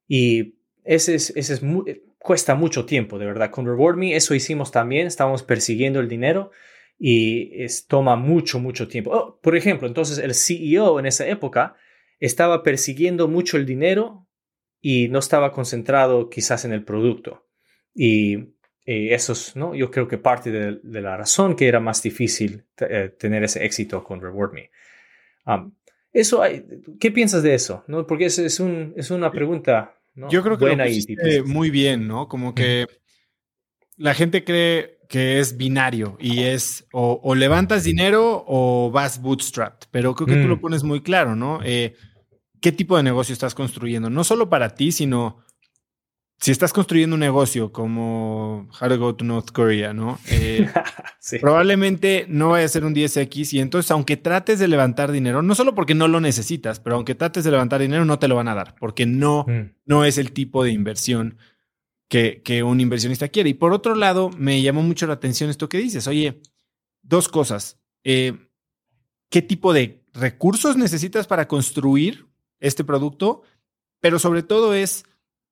Y ese es, ese es cuesta mucho tiempo, de verdad. Con Reward Me, eso hicimos también, estábamos persiguiendo el dinero y es, toma mucho, mucho tiempo. Oh, por ejemplo, entonces el CEO en esa época estaba persiguiendo mucho el dinero y no estaba concentrado quizás en el producto. Y, eso es, ¿no? Yo creo que parte de, la razón que era más difícil eh, tener ese éxito con Reward Me. Um, eso, ¿Qué piensas de eso? ¿No? Porque es, es, un, es una pregunta Yo creo que buena lo muy bien, ¿no? Como que la gente cree que es binario y es o, levantas dinero o vas bootstrap. Pero creo que tú lo mm. pones muy claro, ¿no? Eh, ¿Qué tipo de negocio estás construyendo? No solo para ti, sino si estás construyendo un negocio como How to Go to North Korea, ¿no? Eh, probablemente no vaya a ser un 10X y entonces aunque trates de levantar dinero, no solo porque no lo necesitas, pero aunque trates de levantar dinero no te lo van a dar porque no, mm. no es el tipo de inversión que, un inversionista quiere. Y por otro lado, me llamó mucho la atención esto que dices. Oye, dos cosas. Eh, ¿Qué tipo de recursos necesitas para construir este producto? Pero sobre todo es,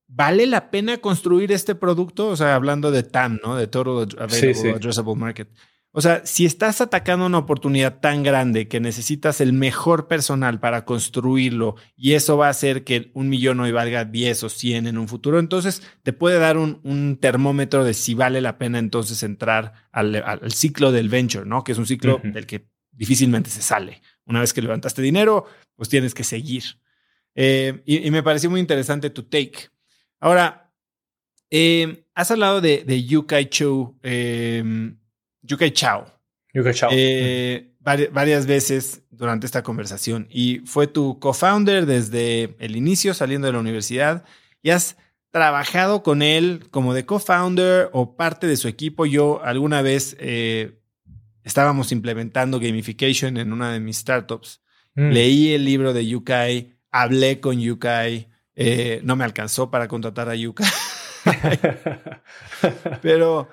¿vale la pena construir este producto? O sea, hablando de TAM, ¿no? De Total Available Addressable Market. O sea, si estás atacando una oportunidad tan grande que necesitas el mejor personal para construirlo y eso va a hacer que un millón hoy valga 10 o 100 en un futuro, entonces te puede dar un, termómetro de si vale la pena entonces entrar al, ciclo del venture, ¿no? Que es un ciclo del que difícilmente se sale. Una vez que levantaste dinero, pues tienes que seguir. Eh, y, me pareció muy interesante tu take. Ahora, eh, has hablado de, de Yukai Chou, Yukai Chao. Yukai Chao. varias veces durante esta conversación y fue tu co-founder desde el inicio, saliendo de la universidad, y has trabajado con él como de co-founder o parte de su equipo. Yo alguna vez eh, estábamos implementando gamification en una de mis startups. Mm. Leí el libro de Yukai, hablé con Yukai, eh, no me alcanzó para contratar a Yukai. Pero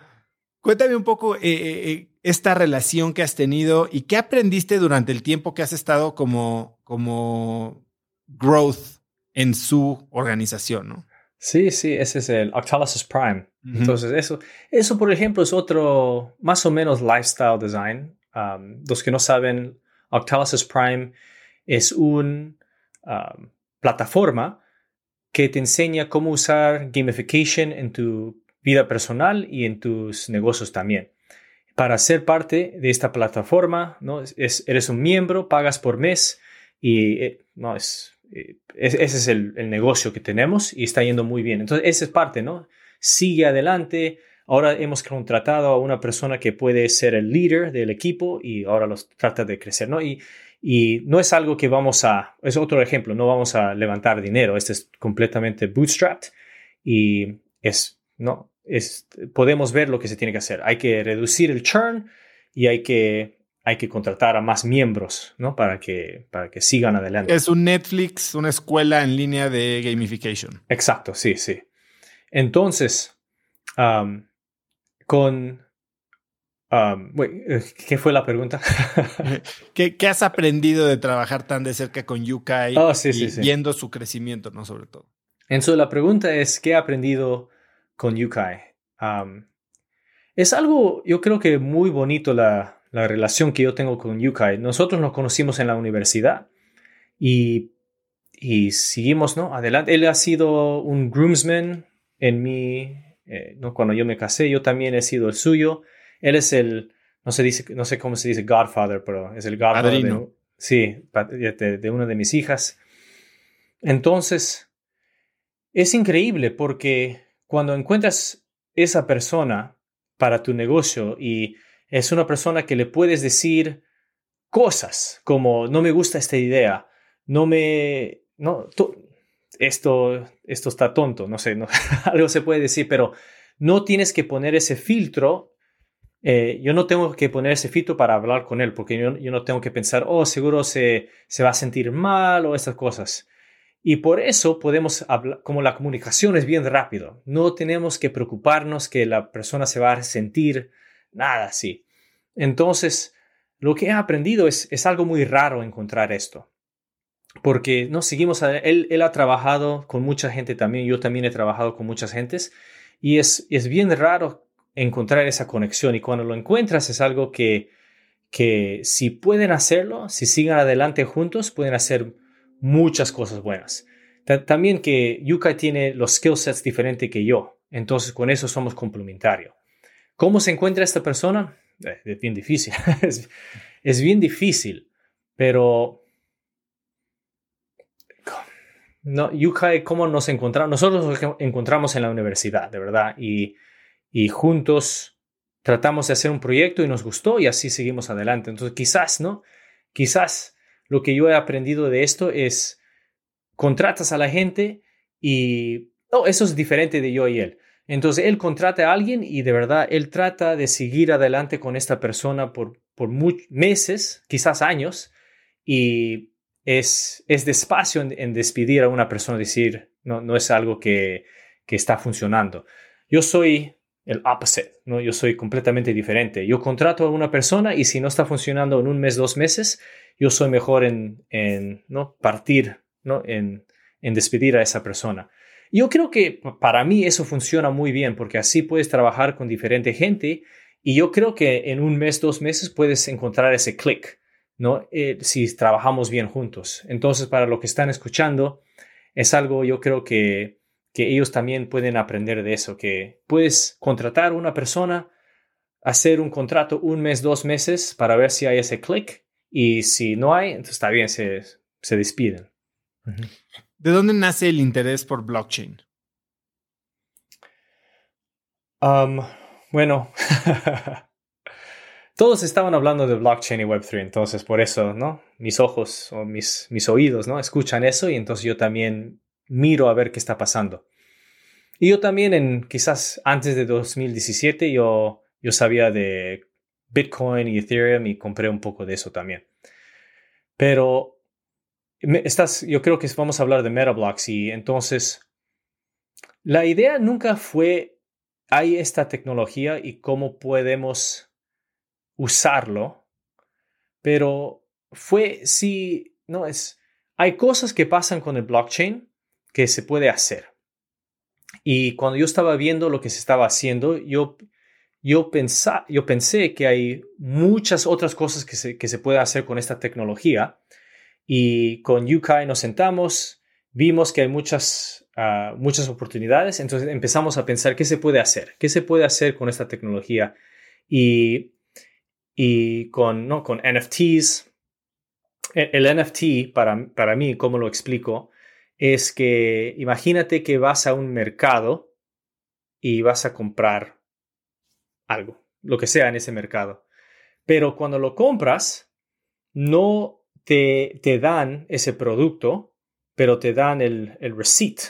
cuéntame un poco eh, esta relación que has tenido y qué aprendiste durante el tiempo que has estado como, como growth en su organización, ¿no? Sí, sí, ese es el Octalysis Prime. Entonces, eso, eso, por ejemplo, es otro, más o menos, lifestyle design. Um, los que no saben, Octalysis Prime es una um, plataforma que te enseña cómo usar gamification en tu vida personal y en tus negocios también. Para ser parte de esta plataforma, ¿no? Es, eres un miembro, pagas por mes y eh, no, es, eh, ese es el, negocio que tenemos y está yendo muy bien. Entonces, esa es parte, ¿no? Sigue adelante. Ahora hemos contratado a una persona que puede ser el líder del equipo y ahora los trata de crecer, ¿no? Y, y no es algo que vamos a, es otro ejemplo, no vamos a levantar dinero. Este es completamente bootstrapped y es, no, es, podemos ver lo que se tiene que hacer. Hay que reducir el churn y hay que hay que contratar a más miembros, ¿no? Para que, para que sigan adelante. Es un Netflix, una escuela en línea de gamification. Exacto, sí, sí. Entonces, con... ¿Qué fue la pregunta? ¿Qué, has aprendido de trabajar tan de cerca con Yukai oh, sí, y viendo su crecimiento, no? Sobre todo. Entonces, la pregunta es, ¿qué he aprendido con Yukai? es algo, yo creo que muy bonito la, la relación que yo tengo con Yukai. Nosotros nos conocimos en la universidad y, y seguimos ¿no? adelante. Él ha sido un groomsman en mi, eh, ¿no? cuando yo me casé, yo también he sido el suyo. Él es el, no, se dice, no sé cómo se dice Godfather, pero es el Godfather de, sí, de, de una de mis hijas. Entonces, es increíble porque cuando encuentras esa persona para tu negocio y es una persona que le puedes decir cosas como no me gusta esta idea, no me, no, esto, esto está tonto, no sé, algo se puede decir, pero no tienes que poner ese filtro. Eh, yo no tengo que poner ese filtro para hablar con él, porque yo, no tengo que pensar, oh, seguro se, se va a sentir mal o estas cosas. Y por eso podemos hablar, como la comunicación es bien rápido, no tenemos que preocuparnos que la persona se va a sentir nada así. Entonces, lo que he aprendido es, es algo muy raro encontrar esto. Porque no seguimos, él, él ha trabajado con mucha gente también, yo también he trabajado con muchas gentes y es, es bien raro encontrar esa conexión y cuando lo encuentras es algo que, que si pueden hacerlo, si siguen adelante juntos, pueden hacer muchas cosas buenas. También que Yuka tiene los skill sets diferentes que yo, entonces con eso somos complementarios. ¿Cómo se encuentra esta persona? Eh, es bien difícil. es, bien difícil, pero... No, Yukai, ¿cómo nos encontramos? Nosotros nos encontramos en la universidad, de verdad, y, y juntos tratamos de hacer un proyecto y nos gustó y así seguimos adelante. Entonces, quizás, ¿no? Quizás lo que yo he aprendido de esto es contratas a la gente y, oh, eso es diferente de yo y él. Entonces él contrata a alguien y de verdad él trata de seguir adelante con esta persona por, por meses, quizás años, y es, es despacio en, despedir a una persona, decir, no, no es algo que, que está funcionando. Yo soy el opposite, ¿no? Yo soy completamente diferente. Yo contrato a una persona y si no está funcionando en un mes, dos meses, yo soy mejor en, en ¿no? partir, ¿no? En, en despedir a esa persona. Yo creo que para mí eso funciona muy bien porque así puedes trabajar con diferente gente y yo creo que en un mes, dos meses puedes encontrar ese click, ¿no? Eh, si trabajamos bien juntos. Entonces, para lo que están escuchando, es algo yo creo que, que ellos también pueden aprender de eso, que puedes contratar a una persona, hacer un contrato un mes, dos meses para ver si hay ese click y si no hay, entonces está bien, se, se despiden. ¿De dónde nace el interés por blockchain? Um, bueno, todos estaban hablando de blockchain y Web3, entonces por eso, ¿no? Mis ojos o mis, mis oídos, ¿no? Escuchan eso y entonces yo también miro a ver qué está pasando. Y yo también, en quizás antes de 2017, yo, yo sabía de Bitcoin y Ethereum y compré un poco de eso también. Pero estás, yo creo que vamos a hablar de Metablocks y entonces la idea nunca fue hay esta tecnología y cómo podemos usarlo, pero fue si no es hay cosas que pasan con el blockchain que se puede hacer. Y cuando yo estaba viendo lo que se estaba haciendo, yo, yo, yo pensé que hay muchas otras cosas que se, que se puede hacer con esta tecnología. Y con Yukai nos sentamos, vimos que hay muchas, ah, muchas oportunidades, entonces empezamos a pensar qué se puede hacer, qué se puede hacer con esta tecnología. Y, y con, ¿no? con NFTs, e, el, NFT para, para mí, ¿cómo lo explico? Es que imagínate que vas a un mercado y vas a comprar algo, lo que sea en ese mercado. Pero cuando lo compras, no te, te dan ese producto, pero te dan el, el receipt,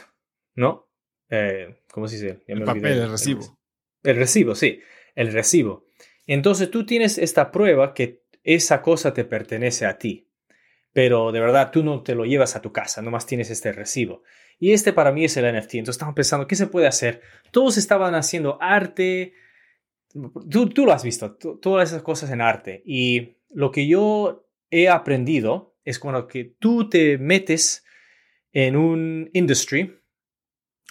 ¿no? Eh, ¿Cómo se dice? el papel, el recibo. El, el recibo, sí, el recibo. Entonces tú tienes esta prueba que esa cosa te pertenece a ti pero de verdad tú no te lo llevas a tu casa, nomás tienes este recibo. Y este para mí es el NFT. Entonces estamos pensando, ¿qué se puede hacer? Todos estaban haciendo arte, tú, tú lo has visto, todas esas cosas en arte. Y lo que yo he aprendido es cuando que tú te metes en un industry,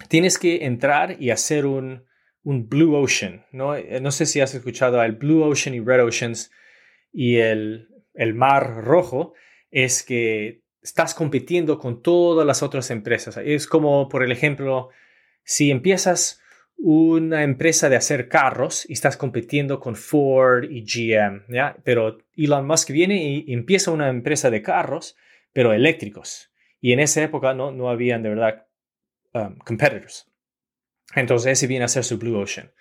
tienes que entrar y hacer un, un Blue Ocean. ¿no? no sé si has escuchado el Blue Ocean y Red Oceans y el, el Mar Rojo es que estás compitiendo con todas las otras empresas. Es como, por ejemplo, si empiezas una empresa de hacer carros y estás compitiendo con Ford y GM, ¿ya? Pero Elon Musk viene y empieza una empresa de carros, pero eléctricos. Y en esa época no, no habían de verdad um, competitors. Entonces ese viene a ser su Blue Ocean.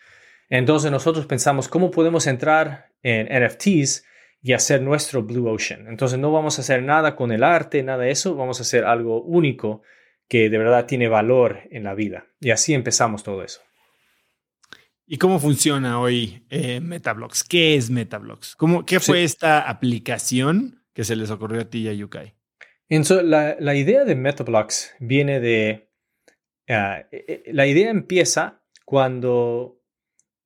Entonces nosotros pensamos, ¿cómo podemos entrar en NFTs y hacer nuestro Blue Ocean. Entonces no vamos a hacer nada con el arte, nada de eso, vamos a hacer algo único que de verdad tiene valor en la vida. Y así empezamos todo eso. ¿Y cómo funciona hoy eh, Metablocks? ¿Qué es Metablocks? ¿Cómo, ¿Qué fue esta aplicación que se les ocurrió a ti y a Yukai? Entonces, la, la, idea de Metablocks viene de... Ah, eh, eh, la idea empieza cuando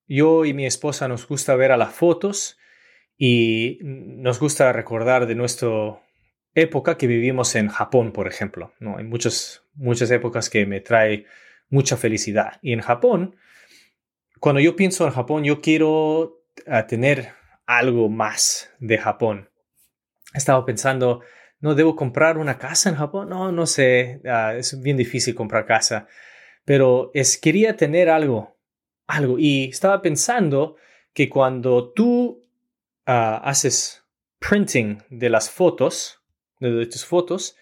yo y mi esposa nos gusta ver a las fotos y nos gusta recordar de nuestra época que vivimos en Japón, por ejemplo. ¿no? Hay muchas, muchas épocas que me trae mucha felicidad. Y en Japón, cuando yo pienso en Japón, yo quiero ah, tener algo más de Japón. He estado pensando, ¿no debo comprar una casa en Japón? No, no sé, ah, es bien difícil comprar casa, pero es, quería tener algo, algo. Y estaba pensando que cuando tú Ah, haces printing de las fotos, de, tus fotos,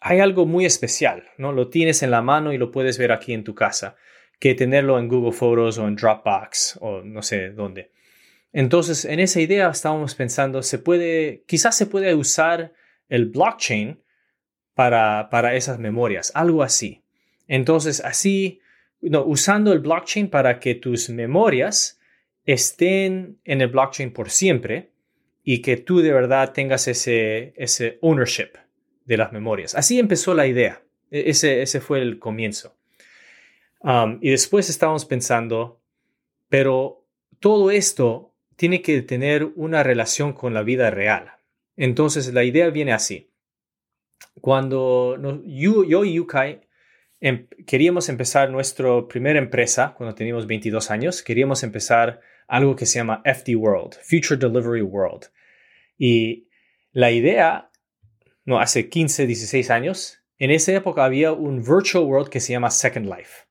hay algo muy especial, ¿no? Lo tienes en la mano y lo puedes ver aquí en tu casa, que tenerlo en Google Photos o en Dropbox o no sé dónde. Entonces, en esa idea estábamos pensando, se puede, quizás se puede usar el blockchain para, para esas memorias, algo así. Entonces, así, no, usando el blockchain para que tus memorias estén en el blockchain por siempre y que tú de verdad tengas ese, ese ownership de las memorias. Así empezó la idea. E, ese, ese fue el comienzo. Um, y después estábamos pensando, pero todo esto tiene que tener una relación con la vida real. Entonces la idea viene así. Cuando yo, yo y Yukai em, queríamos empezar nuestra primera empresa, cuando teníamos 22 años, queríamos empezar algo que se llama FD World, Future Delivery World. Y la idea, no, hace 15, 16 años, en esa época había un virtual world que se llama Second Life.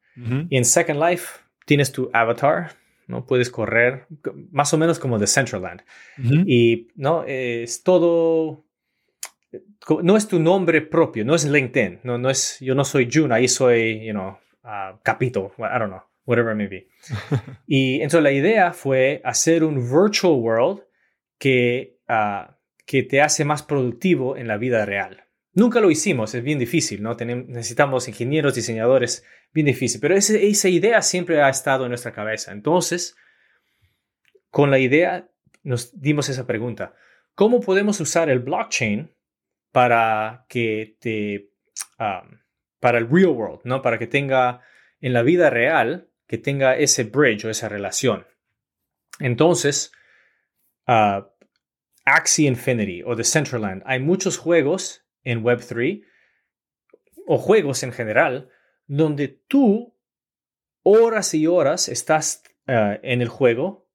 Y en Second Life tienes tu avatar, ¿no? Puedes correr más o menos como de Centraland. Y, ¿no? Es todo no es tu nombre propio, no es LinkedIn, no, no es, yo no soy June, ahí soy, you know, uh, Capito, I don't know, whatever it may be. y entonces la idea fue hacer un virtual world que, uh, que te hace más productivo en la vida real. Nunca lo hicimos, es bien difícil, ¿no? Tenemos, necesitamos ingenieros, diseñadores, bien difícil, pero esa idea siempre ha estado en nuestra cabeza. Entonces, con la idea nos dimos esa pregunta, ¿cómo podemos usar el blockchain para que te, para el real world, ¿no? Para que tenga en la vida real, que tenga ese bridge o esa relación. Entonces, uh, Axie Infinity o Decentraland, hay muchos juegos en Web3 o juegos en general donde tú horas y horas estás ah, en el juego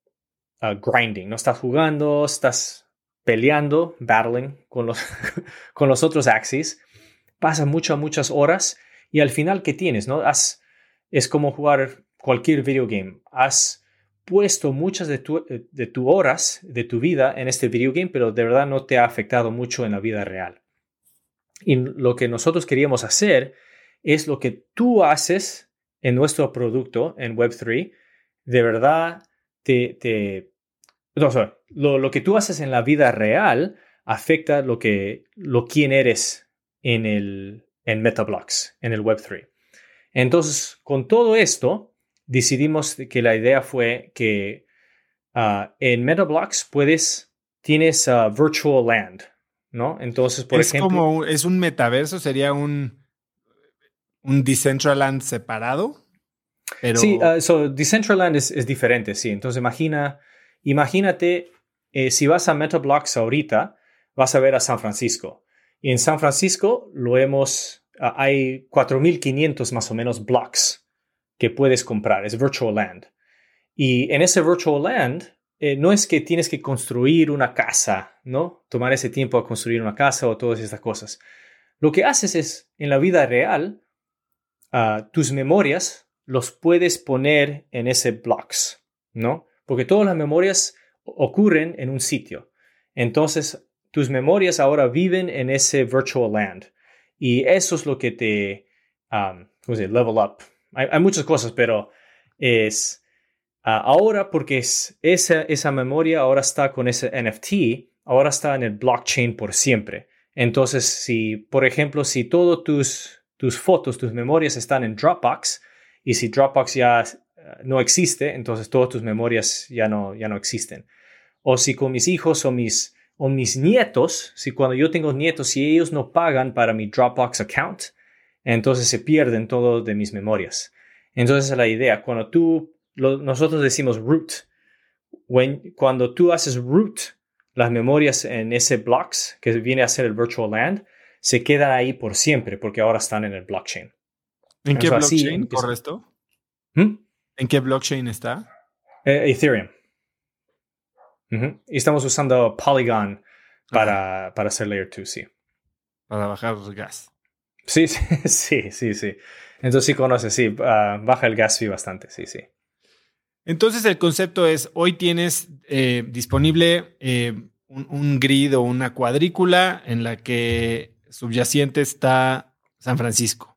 ah, grinding, no estás jugando, estás peleando, battling con los, con los otros axis, pasa muchas, muchas horas y al final, ¿qué tienes? No? Has, es como jugar cualquier video game. Has puesto muchas de tus de tu horas de tu vida en este video game, pero de verdad no te ha afectado mucho en la vida real. Y lo que nosotros queríamos hacer es lo que tú haces en nuestro producto en Web3, de verdad te, te lo, que tú haces en la vida real afecta lo que, lo quién eres en el, en MetaBlocks, en el Web3. Entonces, con todo esto, decidimos que la idea fue que ah, en MetaBlocks puedes, tienes uh, Virtual Land, ¿no? Entonces, por es ejemplo... Como, ¿Es un metaverso? ¿Sería un, un Decentraland separado? Pero... Sí, uh, so Decentraland es, es diferente, sí. Entonces, imagina Imagínate, eh, si vas a MetaBlocks ahorita, vas a ver a San Francisco. Y en San Francisco lo hemos, ah, hay 4.500 más o menos blocks que puedes comprar, es Virtual Land. Y en ese Virtual Land eh, no es que tienes que construir una casa, ¿no? Tomar ese tiempo a construir una casa o todas estas cosas. Lo que haces es, en la vida real, ah, tus memorias los puedes poner en ese blocks, ¿no? porque todas las memorias ocurren en un sitio. Entonces, tus memorias ahora viven en ese virtual land. Y eso es lo que te, um, ¿cómo se Level up. Hay, muchas cosas, pero es ah, ahora porque es, esa, esa memoria ahora está con ese NFT, ahora está en el blockchain por siempre. Entonces, si, por ejemplo, si todas tus, tus fotos, tus memorias están en Dropbox, y si Dropbox ya no existe, entonces todas tus memorias ya no, ya no existen. O si con mis hijos o mis, o mis nietos, si cuando yo tengo nietos, si ellos no pagan para mi Dropbox account, entonces se pierden todas de mis memorias. Entonces es la idea. Cuando tú, nosotros decimos root, cuando tú haces root, las memorias en ese blocks, que viene a ser el virtual land, se quedan ahí por siempre porque ahora están en el blockchain. ¿En qué blockchain corre esto? ¿Mm? ¿En qué blockchain está? Eh, Ethereum. Y estamos usando Polygon para, para hacer Layer 2, sí. Para bajar gas. Sí, sí, sí, sí. Entonces sí conoces, sí, ah, baja el gas fee bastante, sí, sí. Entonces el concepto es, hoy tienes eh, disponible eh, un, un, grid o una cuadrícula en la que subyacente está San Francisco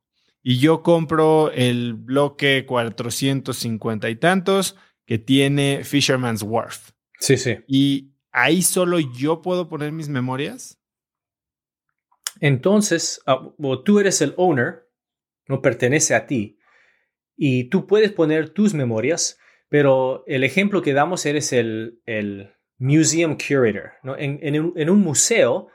y yo compro el bloque 450 y tantos que tiene Fisherman's Wharf. Sí, sí. Y ahí solo yo puedo poner mis memorias. Entonces, ah, tú eres el owner, no pertenece a ti, y tú puedes poner tus memorias, pero el ejemplo que damos eres el, el museum curator. ¿no? En, en un museo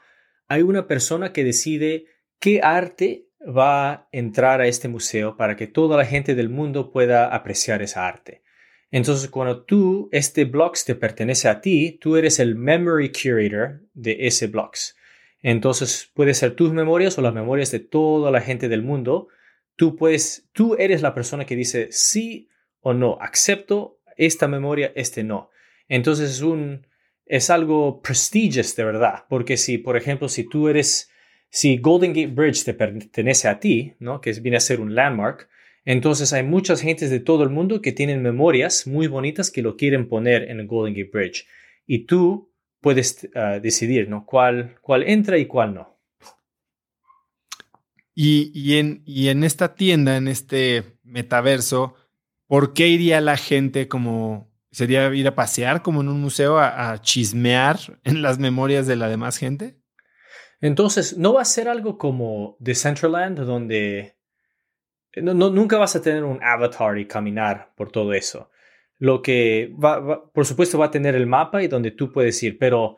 hay una persona que decide qué arte va a entrar a este museo para que toda la gente del mundo pueda apreciar esa arte. Entonces, cuando tú, este blocks te pertenece a ti, tú eres el memory curator de ese blocks. Entonces, puede ser tus memorias o las memorias de toda la gente del mundo. Tú puedes, tú eres la persona que dice sí o no, acepto esta memoria, este no. Entonces, es un, es algo prestigious de verdad, porque si, por ejemplo, si tú eres si Golden Gate Bridge te pertenece a ti, ¿no? que viene a ser un landmark, entonces hay muchas gentes de todo el mundo que tienen memorias muy bonitas que lo quieren poner en Golden Gate Bridge. Y tú puedes ah, decidir ¿no? cuál, cuál entra y cuál no. Y, en, y en esta tienda, en este metaverso, ¿por qué iría la gente como sería ir a pasear como en un museo a, chismear en las memorias de la demás gente? Entonces, no va a ser algo como Decentraland, donde no, nunca vas a tener un avatar y caminar por todo eso. Lo que va, por supuesto, va a tener el mapa y donde tú puedes ir, pero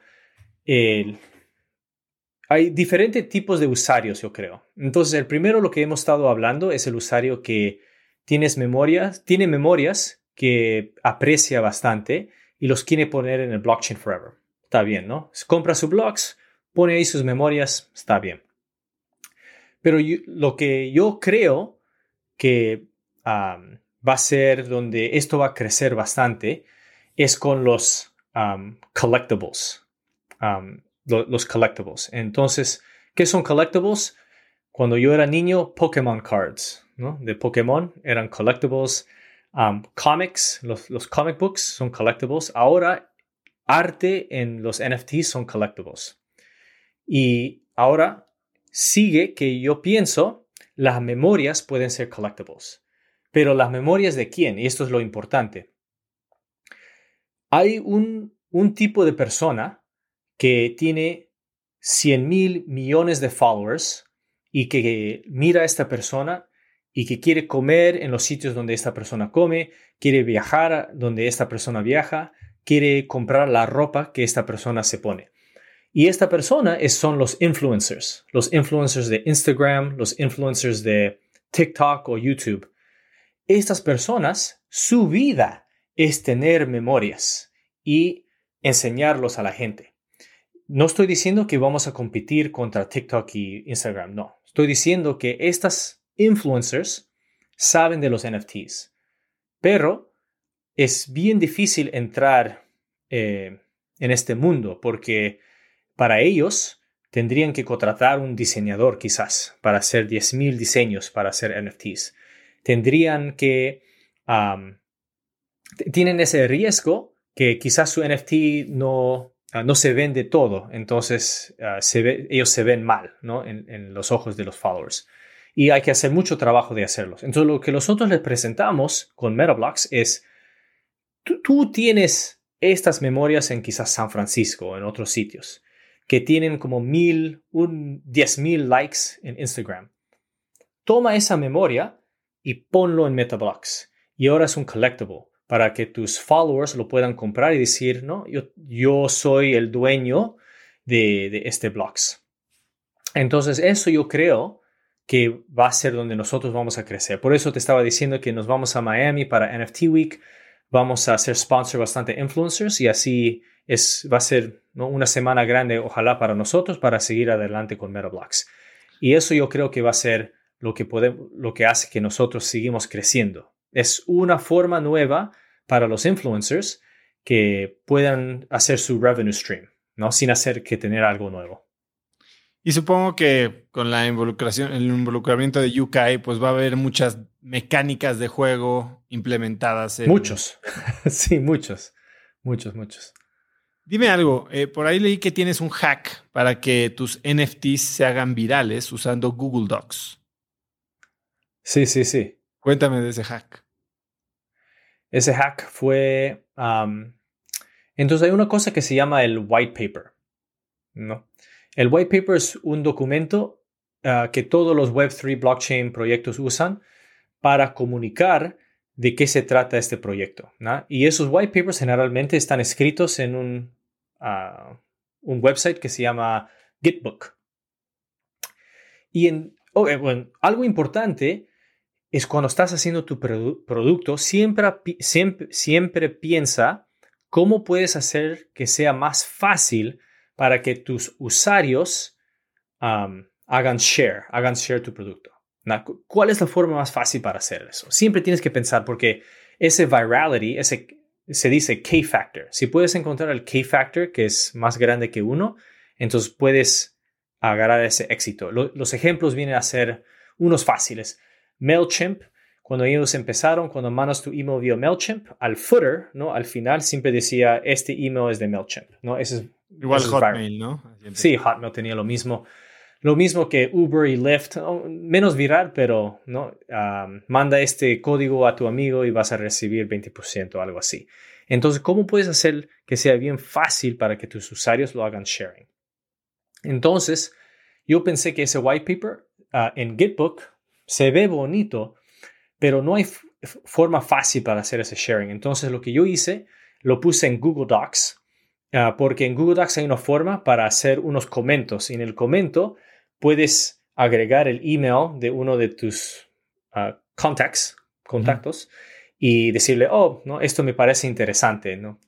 hay diferentes tipos de usuarios, yo creo. Entonces, el primero, lo que hemos estado hablando, es el usuario que tienes memorias, tiene memorias que aprecia bastante y los quiere poner en el blockchain forever. Está bien, ¿no? Compra sus blocks, pone ahí sus memorias, está bien. Pero lo que yo creo que va a ser donde esto va a crecer bastante es con los collectibles. los collectibles. Entonces, ¿qué son collectibles? Cuando yo era niño, Pokémon cards, ¿no? De Pokémon eran collectibles. comics, los, los comic books son collectibles. Ahora, arte en los NFTs son collectibles. Y ahora sigue que yo pienso las memorias pueden ser collectibles. Pero las memorias de quién, y esto es lo importante. Hay un, un tipo de persona que tiene 100 mil millones de followers y que mira a esta persona y que quiere comer en los sitios donde esta persona come, quiere viajar donde esta persona viaja, quiere comprar la ropa que esta persona se pone. Y esta persona son los influencers, los influencers de Instagram, los influencers de TikTok o YouTube. Estas personas, su vida es tener memorias y enseñarlos a la gente. No estoy diciendo que vamos a competir contra TikTok y Instagram, no. Estoy diciendo que estas influencers saben de los NFTs, pero es bien difícil entrar eh, en este mundo porque para ellos, tendrían que contratar un diseñador quizás para hacer 10.000 diseños para hacer NFTs. Tendrían que... tienen ese riesgo que quizás su NFT no, ah, no se vende todo, entonces ah, ellos se ven mal ¿no? en, los ojos de los followers. Y hay que hacer mucho trabajo de hacerlos. Entonces lo que nosotros les presentamos con MetaBlocks es, tú tienes estas memorias en quizás San Francisco o en otros sitios que tienen como mil, un diez mil likes en Instagram. Toma esa memoria y ponlo en MetaBlocks. Y ahora es un collectible para que tus followers lo puedan comprar y decir, no, yo, yo soy el dueño de, de este blocks. Entonces, eso yo creo que va a ser donde nosotros vamos a crecer. Por eso te estaba diciendo que nos vamos a Miami para NFT Week. Vamos a ser sponsor bastante influencers y así es, va a ser una semana grande, ojalá para nosotros, para seguir adelante con MetaBlocks. Y eso yo creo que va a ser lo que, podemos, lo que hace que nosotros seguimos creciendo. Es una forma nueva para los influencers que puedan hacer su revenue stream, ¿no? Sin hacer que tener algo nuevo. Y supongo que con la involucración, el involucramiento de UK, pues va a haber muchas mecánicas de juego implementadas. Muchos, sí, muchos, muchos, muchos. Dime algo, eh, por ahí leí que tienes un hack para que tus NFTs se hagan virales usando Google Docs. Sí, sí, sí. Cuéntame de ese hack. Ese hack fue... entonces hay una cosa que se llama el white paper. ¿no? El white paper es un documento ah, que todos los Web3 blockchain proyectos usan para comunicar de qué se trata este proyecto. Y esos white papers generalmente están escritos en un un website que se llama Gitbook. Y en, bueno, algo importante es cuando estás haciendo tu producto, siempre, siempre, siempre piensa cómo puedes hacer que sea más fácil para que tus usuarios hagan share, hagan share tu producto. ¿Cuál es la forma más fácil para hacer eso? Siempre tienes que pensar porque ese virality, ese se dice K-factor. Si puedes encontrar el K-factor, que es más grande que uno, entonces puedes agarrar ese éxito. los ejemplos vienen a ser unos fáciles. MailChimp, cuando ellos empezaron, cuando mandas tu email vía MailChimp, al footer, ¿no? Al final siempre decía, este email es de MailChimp, ¿no? Ese Igual Hotmail, ¿no? Sí, Hotmail tenía lo mismo. lo mismo que Uber y Lyft, menos viral, pero ¿no? manda este código a tu amigo y vas a recibir 20% o algo así. Entonces, ¿cómo puedes hacer que sea bien fácil para que tus usuarios lo hagan sharing? Entonces, yo pensé que ese white paper ah, en Gitbook se ve bonito, pero no hay forma fácil para hacer ese sharing. Entonces, lo que yo hice, lo puse en Google Docs, ah, porque en Google Docs hay una forma para hacer unos comentos. Y en el comento puedes agregar el email de uno de tus uh, contacts, contactos y decirle, oh, no, esto me parece interesante, ¿no?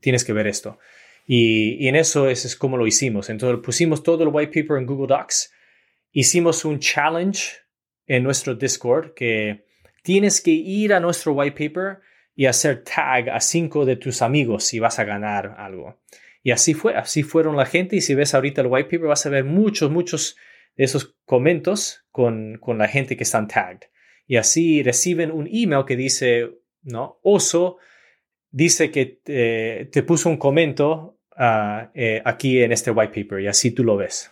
tienes que ver esto. Y, en eso es, es, como lo hicimos. Entonces pusimos todo el white paper en Google Docs, hicimos un challenge en nuestro Discord que tienes que ir a nuestro white paper y hacer tag a cinco de tus amigos si vas a ganar algo. Y así fue, así fueron la gente. Y si ves ahorita el white paper, vas a ver muchos, muchos de esos comentarios con, con la gente que están tagged. Y así reciben un email que dice, ¿no? Oso dice que te, puso un comento ah, eh, aquí en este white paper y así tú lo ves.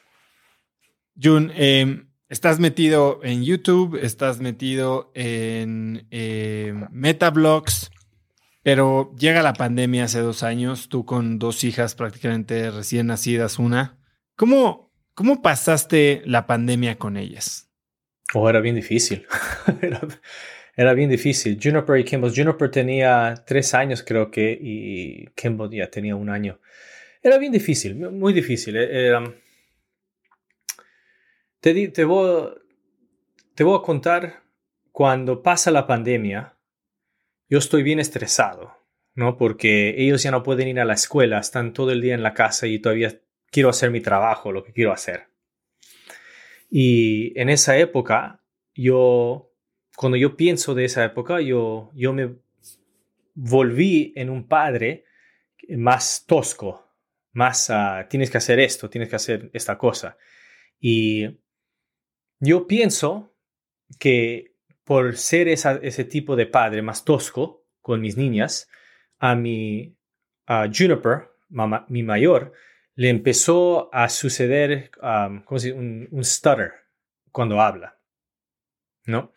Jun, em, estás metido en YouTube, estás metido en eh, Metablogs. Pero llega la pandemia hace dos años, tú con dos hijas prácticamente recién nacidas, una. ¿Cómo, cómo pasaste la pandemia con ellas? Oh, era bien difícil. era, bien difícil. Juniper y Kimball. Juniper tenía tres años, creo que, y Kimball ya tenía un año. Era bien difícil, muy difícil. Eh, te, voy a contar cuando pasa la pandemia yo estoy bien estresado, ¿no? Porque ellos ya no pueden ir a la escuela, están todo el día en la casa y todavía quiero hacer mi trabajo, lo que quiero hacer. Y en esa época, yo, cuando yo pienso de esa época, yo, yo me volví en un padre más tosco, más uh, tienes que hacer esto, tienes que hacer esta cosa. Y yo pienso que por ser ese tipo de padre más tosco con mis niñas, a mi Juniper, mi mayor, le empezó a suceder Un, stutter cuando habla. ¿No?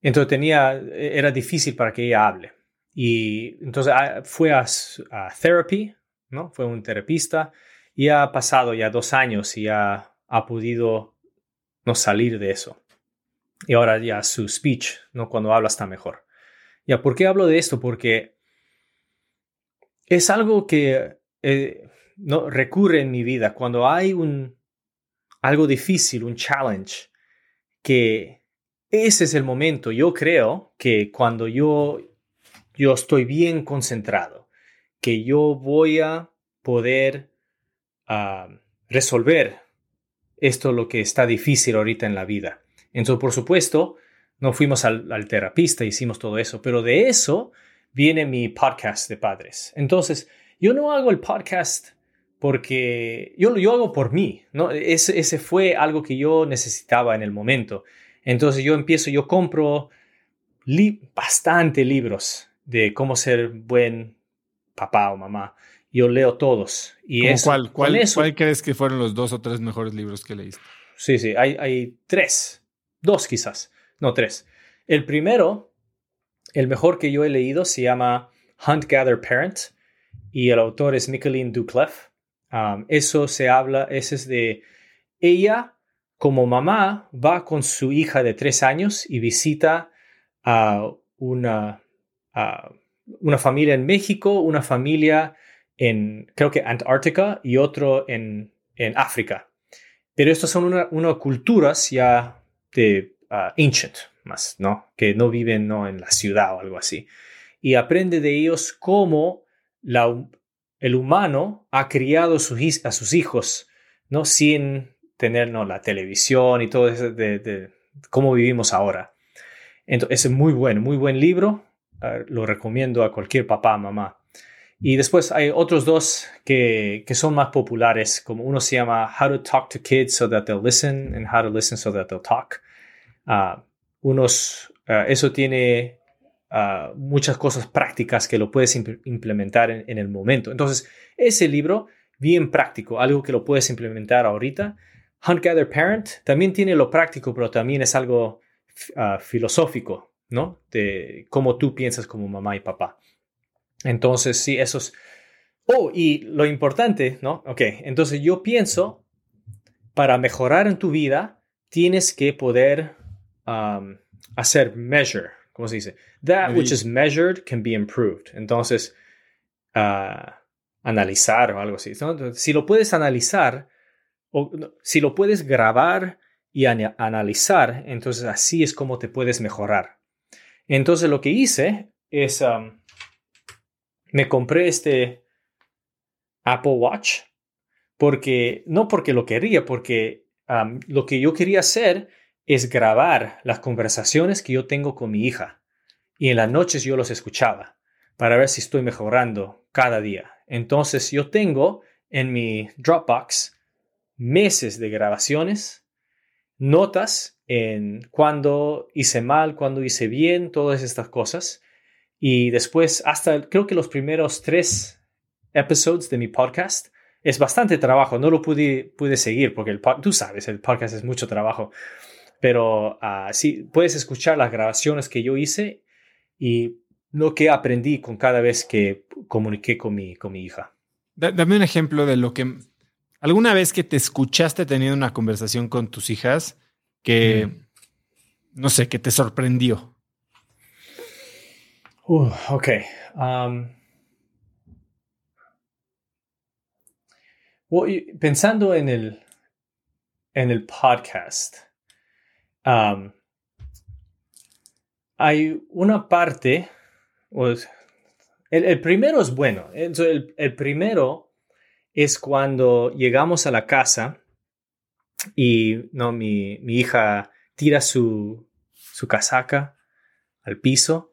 Entonces tenía, era difícil para que ella hable. Y entonces ah, fue a, a therapy, ¿no? Fue un terapista y ha pasado ya dos años y ha, ha podido no salir de eso. Y ahora ya su speech, ¿no? Cuando habla está mejor. Ya, ¿por qué hablo de esto? Porque es algo que eh, no recurre en mi vida. Cuando hay un algo difícil, un challenge, que ese es el momento. Yo creo que cuando yo, yo estoy bien concentrado, que yo voy a poder ah, resolver esto lo que está difícil ahorita en la vida. Entonces, por supuesto, no fuimos al, terapista, hicimos todo eso, pero de eso viene mi podcast de padres. Entonces, yo no hago el podcast porque yo lo hago por mí, ¿no? Ese, ese fue algo que yo necesitaba en el momento. Entonces yo empiezo, yo compro bastante libros de cómo ser buen papá o mamá. Yo leo todos. Y es, cuál, cuál, ¿Cuál crees que fueron los dos o tres mejores libros que leíste? Sí, sí, hay, hay tres dos quizás, no tres. El primero, el mejor que yo he leído, se llama Hunt Gather Parent y el autor es Micheline Duclef. Um, eso se habla, ese es de ella como mamá va con su hija de tres años y visita a una, una familia en México, una familia en, creo que Antártica y otro en, en África. Pero estas son una, una culturas ya de ah, ancient, más, ¿no? Que no viven ¿no? en la ciudad o algo así. Y aprende de ellos cómo la, el humano ha criado a sus hijos, ¿no? Sin tener ¿no? la televisión y todo eso de, cómo vivimos ahora. Entonces, es muy bueno, muy buen libro. Ah, lo recomiendo a cualquier papá, mamá. Y después hay otros dos que, que, son más populares, como uno se llama How to Talk to Kids so that they'll listen and How to Listen so that they'll talk. Uh, unos, uh, eso tiene uh, muchas cosas prácticas que lo puedes implementar en, en, el momento. Entonces, ese libro, bien práctico, algo que lo puedes implementar ahorita Hunt Gather Parent también tiene lo práctico, pero también es algo filosófico, ¿no? De cómo tú piensas como mamá y papá. Entonces, sí, eso es... Oh, y lo importante, ¿no? Ok, entonces yo pienso, para mejorar en tu vida, tienes que poder um, hacer measure, ¿cómo se dice? That which is measured can be improved. Entonces, uh, analizar o algo así. Si lo puedes analizar, o si lo puedes grabar y analizar, entonces así es como te puedes mejorar. Entonces lo que hice es, um, me compré este Apple Watch, porque, no porque lo quería, porque lo que yo quería hacer es grabar las conversaciones que yo tengo con mi hija. Y en las noches yo los escuchaba para ver si estoy mejorando cada día. Entonces yo tengo en mi Dropbox meses de grabaciones, notas en cuando hice mal, cuando hice bien, todas estas cosas. Y después, hasta creo que los primeros tres episodios de mi podcast, es bastante trabajo. No lo pude, pude seguir porque el, tú sabes, el podcast es mucho trabajo. Pero uh, sí, puedes escuchar las grabaciones que yo hice y lo que aprendí con cada vez que comuniqué con mi, con mi hija. Dame un ejemplo de lo que... ¿Alguna vez que te escuchaste teniendo una conversación con tus hijas que, no sé, que te sorprendió? Uh, ok. Um, pensando en el, en el podcast, um, hay una parte pues, el, primero es bueno. El, el, primero es cuando llegamos a la casa y no, mi, mi hija tira su, su casaca al piso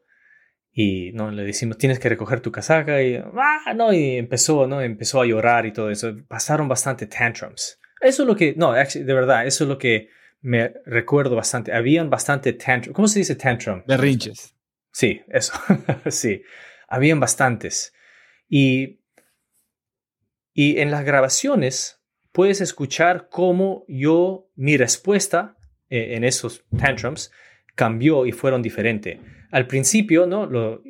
y no le decimos tienes que recoger tu casaca y ah, no y empezó no empezó a llorar y todo eso pasaron bastante tantrums eso es lo que no de verdad eso es lo que me recuerdo bastante habían bastante tantrums cómo se dice tantrum berrinches Sí, eso. sí. Habían bastantes. Y, y en las grabaciones puedes escuchar cómo yo, mi respuesta eh, en esos tantrums cambió y fueron diferentes. Al principio, ¿no? Lo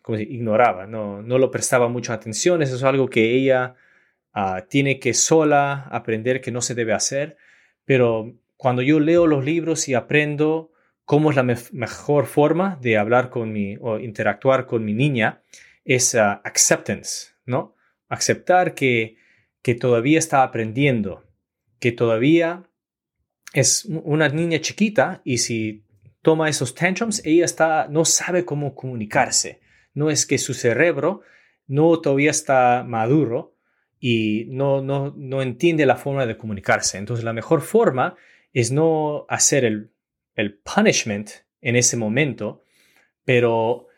como ignoraba, no, no lo prestaba mucha atención. Eso es algo que ella ah, tiene que sola aprender que no se debe hacer. Pero cuando yo leo los libros y aprendo cómo es la mejor forma de hablar con mi o interactuar con mi niña es uh, acceptance, ¿no? Aceptar que, que todavía está aprendiendo, que todavía es una niña chiquita y si toma esos tantrums, ella está, no sabe cómo comunicarse. No es que su cerebro no todavía está maduro y no, no, no entiende la forma de comunicarse. Entonces la mejor forma es no hacer el el punishment en ese momento, pero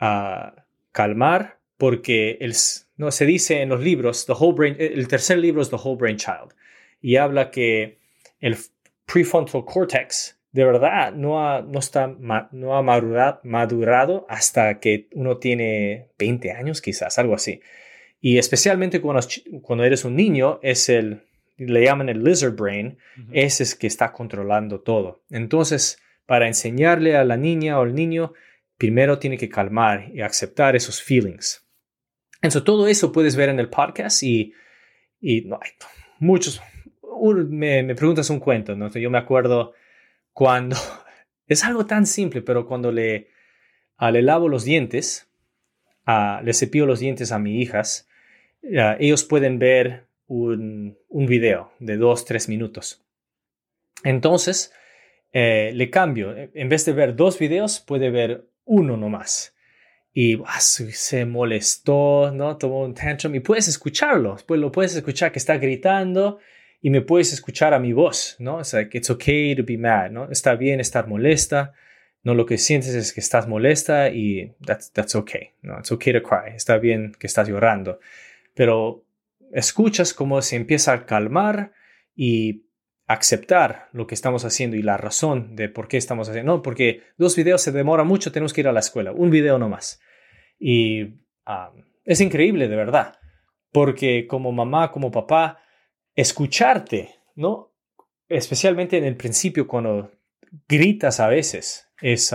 uh, calmar porque el, no, se dice en los libros, the whole brain, el tercer libro es The Whole Brain Child y habla que el prefrontal cortex de verdad no ha, no está, no ha madurado, madurado hasta que uno tiene 20 años quizás, algo así. Y especialmente cuando, cuando eres un niño, es el le llaman el lizard brain, ese es que está controlando todo. Entonces, para enseñarle a la niña o al niño, primero tiene que calmar y aceptar esos feelings. Entonces, todo eso puedes ver en el podcast y, y no, hay muchos, me, me, preguntas un cuento, ¿no? yo me acuerdo cuando, es algo tan simple, pero cuando le, ah, le lavo los dientes, uh, le cepillo los dientes a mis hijas, ah, ellos pueden ver un, video de dos, tres minutos. Entonces, eh, le cambio. En vez de ver dos videos, puede ver uno nomás. Y se molestó, ¿no? Tomó un tantrum y puedes escucharlo. Pues lo puedes escuchar que está gritando y me puedes escuchar a mi voz, ¿no? Es like, it's okay to be mad, ¿no? Está bien estar molesta. No, lo que sientes es que estás molesta y that's, that's okay, ¿no? It's okay to cry. Está bien que estás llorando. Pero escuchas cómo se empieza a calmar y aceptar lo que estamos haciendo y la razón de por qué estamos haciendo. No, porque dos videos se demora mucho, tenemos que ir a la escuela, un video no más. Y ah, es increíble, de verdad, porque como mamá, como papá, escucharte, ¿no? especialmente en el principio cuando gritas a veces, es,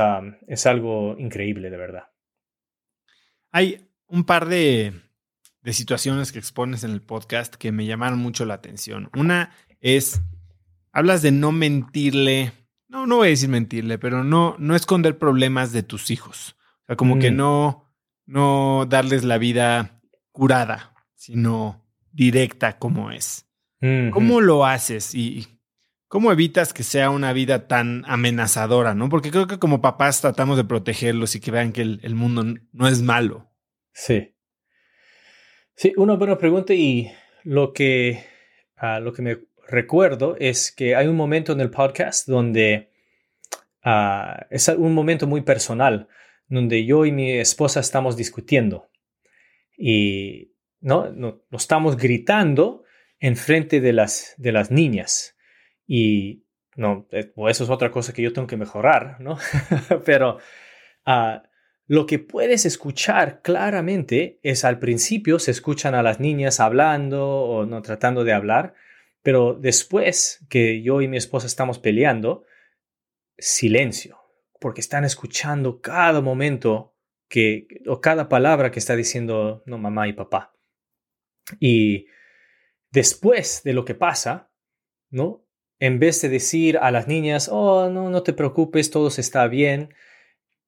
es algo increíble de verdad. Hay un par de, de situaciones que expones en el podcast que me llamaron mucho la atención. Una es, hablas de no mentirle, no, no voy a decir mentirle, pero no, no esconder problemas de tus hijos. O sea, como que mm. no, no darles la vida curada, sino directa como es. ¿Cómo lo haces y cómo evitas que sea una vida tan amenazadora, no? Porque creo que como papás tratamos de protegerlos y que vean que el, mundo no es malo. Sí. Sí, una buena pregunta y lo que, ah, lo que me recuerdo es que hay un momento en el podcast donde ah, es un momento muy personal, donde yo y mi esposa estamos discutiendo y no, no, estamos gritando en frente de las, de las niñas y no, eh, eso es otra cosa que yo tengo que mejorar, ¿no? Pero uh, lo que puedes escuchar claramente es al principio se escuchan a las niñas hablando o no tratando de hablar, pero después que yo y mi esposa estamos peleando, silencio, porque están escuchando cada momento que o cada palabra que está diciendo no mamá y papá. Y después de lo que pasa, ¿no? En vez de decir a las niñas, "Oh, no, no te preocupes, todo está bien."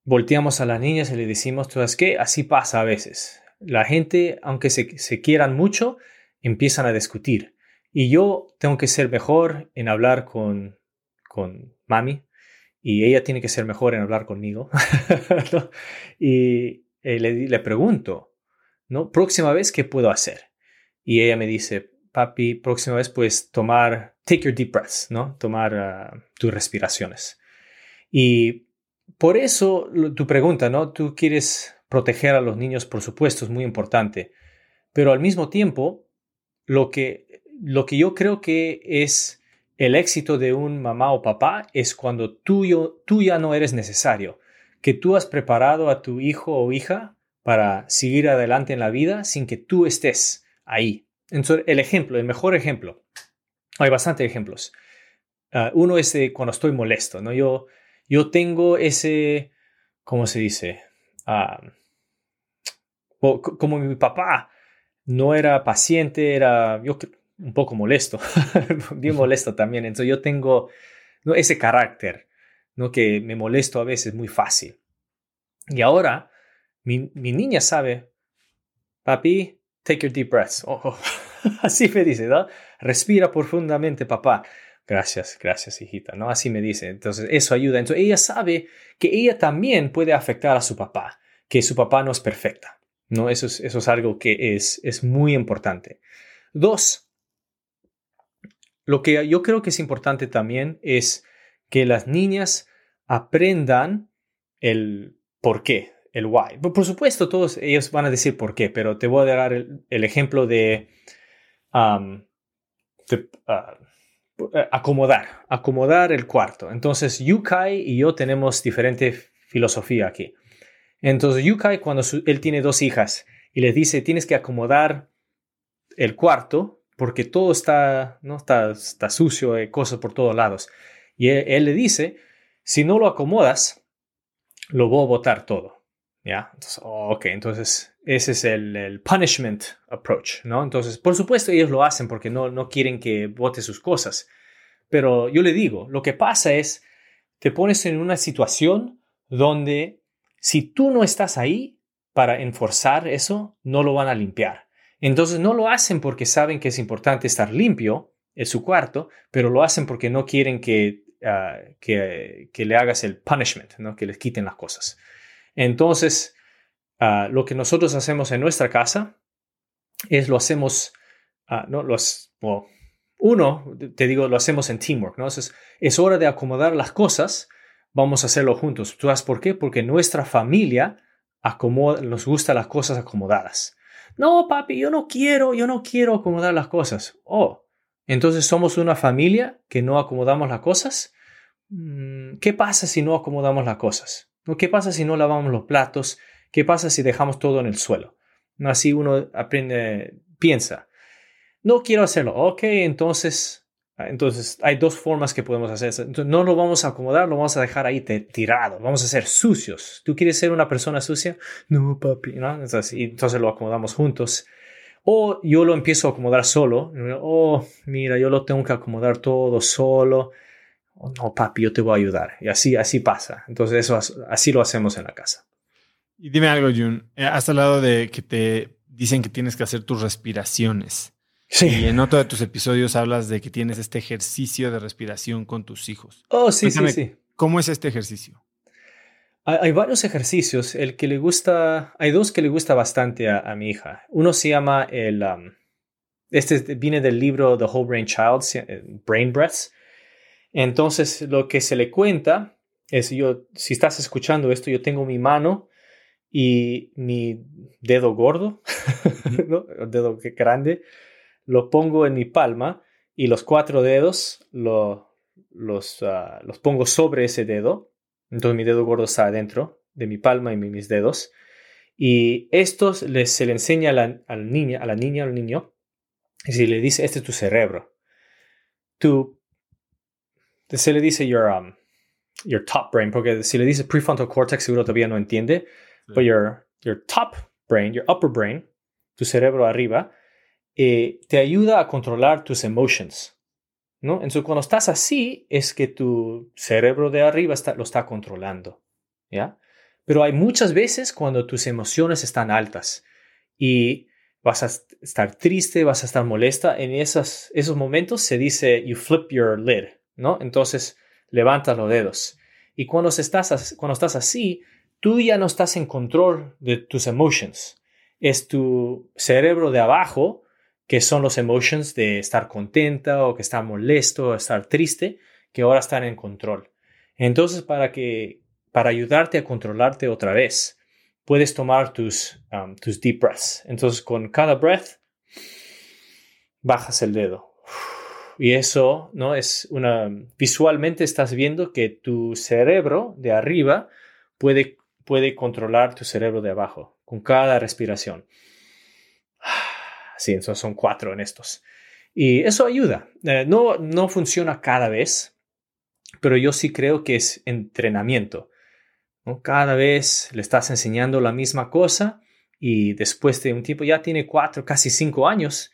volteamos a las niñas y le decimos, ¿tú sabes qué? Así pasa a veces. La gente, aunque se, se quieran mucho, empiezan a discutir. Y yo tengo que ser mejor en hablar con, con mami y ella tiene que ser mejor en hablar conmigo. Y eh, le, le, pregunto, ¿no? Próxima vez, ¿qué puedo hacer? Y ella me dice, papi, próxima vez pues tomar, take your deep breaths, ¿no? Tomar ah, tus respiraciones. Y por eso tu pregunta, ¿no? Tú quieres proteger a los niños, por supuesto, es muy importante, pero al mismo tiempo, lo que, lo que yo creo que es el éxito de un mamá o papá es cuando tú, tú ya no eres necesario, que tú has preparado a tu hijo o hija para seguir adelante en la vida sin que tú estés ahí. Entonces, el ejemplo, el mejor ejemplo, hay bastantes ejemplos. Ah, uno es de cuando estoy molesto, ¿no? Yo yo tengo ese, ¿cómo se dice? Ah, como mi papá no era paciente, era yo un poco molesto, bien molesto también. Entonces yo tengo ¿no? ese carácter, ¿no? que me molesto a veces muy fácil. Y ahora mi, niña sabe, papi, take your deep breaths. así me dice, ¿no? Respira profundamente, papá. Gracias, gracias, hijita, ¿no? Así me dice. Entonces, eso ayuda. Entonces, ella sabe que ella también puede afectar a su papá, que su papá no es perfecta, ¿no? Eso es, eso es algo que es, es muy importante. Dos, lo que yo creo que es importante también es que las niñas aprendan el por qué, el why. Por, supuesto, todos ellos van a decir por qué, pero te voy a dar el, ejemplo de, ah, eh, acomodar, acomodar el cuarto. Entonces, Yukai y yo tenemos diferente filosofía aquí. Entonces, Yukai, cuando él tiene dos hijas y les dice, tienes que acomodar el cuarto porque todo está, ¿no? está, sucio, hay cosas por todos lados. Y él, le dice, si no lo acomodas, lo voy a botar todo. ¿Ya? Entonces, ok, entonces ese es el, el, punishment approach, ¿no? Entonces, por supuesto, ellos lo hacen porque no, no quieren que bote sus cosas. Pero yo le digo, lo que pasa es, te pones en una situación donde si tú no estás ahí para enforzar eso, no lo van a limpiar. Entonces no lo hacen porque saben que es importante estar limpio en su cuarto, pero lo hacen porque no quieren que, ah, que, que, le hagas el punishment, ¿no? que les quiten las cosas. Entonces, Ah, lo que nosotros hacemos en nuestra casa es lo hacemos, uh, no, uno, te digo, lo hacemos en teamwork, ¿no? Entonces, es hora de acomodar las cosas, vamos a hacerlo juntos. ¿Tú sabes por qué? Porque nuestra familia nos gusta las cosas acomodadas. No, papi, yo no quiero, yo no quiero acomodar las cosas. Oh, entonces somos una familia que no acomodamos las cosas. Mm, ¿Qué pasa si no acomodamos las cosas? ¿Qué pasa si no lavamos los platos? ¿Qué pasa si dejamos todo en el suelo? Así uno aprende, piensa, no quiero hacerlo. Ok, entonces Entonces, hay dos formas que podemos hacer. Entonces, no lo vamos a acomodar, lo vamos a dejar ahí tirado. Vamos a ser sucios. ¿Tú quieres ser una persona sucia? No, papi. ¿no? Entonces, entonces lo acomodamos juntos. O yo lo empiezo a acomodar solo. Oh, mira, yo lo tengo que acomodar todo solo. Oh, no, papi, yo te voy a ayudar. Y así, así pasa. Entonces, eso, así lo hacemos en la casa. Y dime algo, Jun. Eh, has hablado de que te dicen que tienes que hacer tus respiraciones. Sí. Y en otro de tus episodios hablas de que tienes este ejercicio de respiración con tus hijos. Oh, sí, sí, sí. ¿Cómo es este ejercicio? Hay, varios ejercicios. El que le gusta, hay dos que le gusta bastante a, mi hija. Uno se llama el, um, este viene del libro The Whole Brain Child, eh, Brain Breaths. Entonces, lo que se le cuenta es, yo, si estás escuchando esto, yo tengo mi mano y mi dedo gordo, el dedo grande, lo pongo en mi palma y los cuatro dedos lo, los, ah, los pongo sobre ese dedo. Entonces mi dedo gordo está adentro de mi palma y mis dedos. Y estos se le enseña a la, a la niña, a la niña, al niño, y se le dice, este es tu cerebro. Tú, se le dice your, um, your top brain, porque si le dice prefrontal cortex seguro todavía no entiende, But your, your top brain, your upper brain, tu cerebro arriba, eh, te ayuda a controlar tus emotions. ¿no? Entonces, cuando estás así, es que tu cerebro de arriba está, lo está controlando. ¿ya? Pero hay muchas veces cuando tus emociones están altas y vas a estar triste, vas a estar molesta. En esos, esos momentos se dice, you flip your lid, ¿no? Entonces, levanta los dedos. Y cuando estás, cuando estás así, tú ya no estás en control de tus emotions. Es tu cerebro de abajo, que son los emotions de estar contenta o que estar molesto o estar triste, que ahora están en control. Entonces, para que, para ayudarte a controlarte otra vez, puedes tomar tus, um, tus deep breaths. Entonces, con cada breath, bajas el dedo. Y eso, ¿no? Es una, visualmente estás viendo que tu cerebro de arriba puede puede controlar tu cerebro de abajo con cada respiración. Sí, entonces son cuatro en estos. Y eso ayuda. Eh, no, no funciona cada vez, pero yo sí creo que es entrenamiento. Cada vez le estás enseñando la misma cosa y después de un tiempo ya tiene cuatro, casi cinco años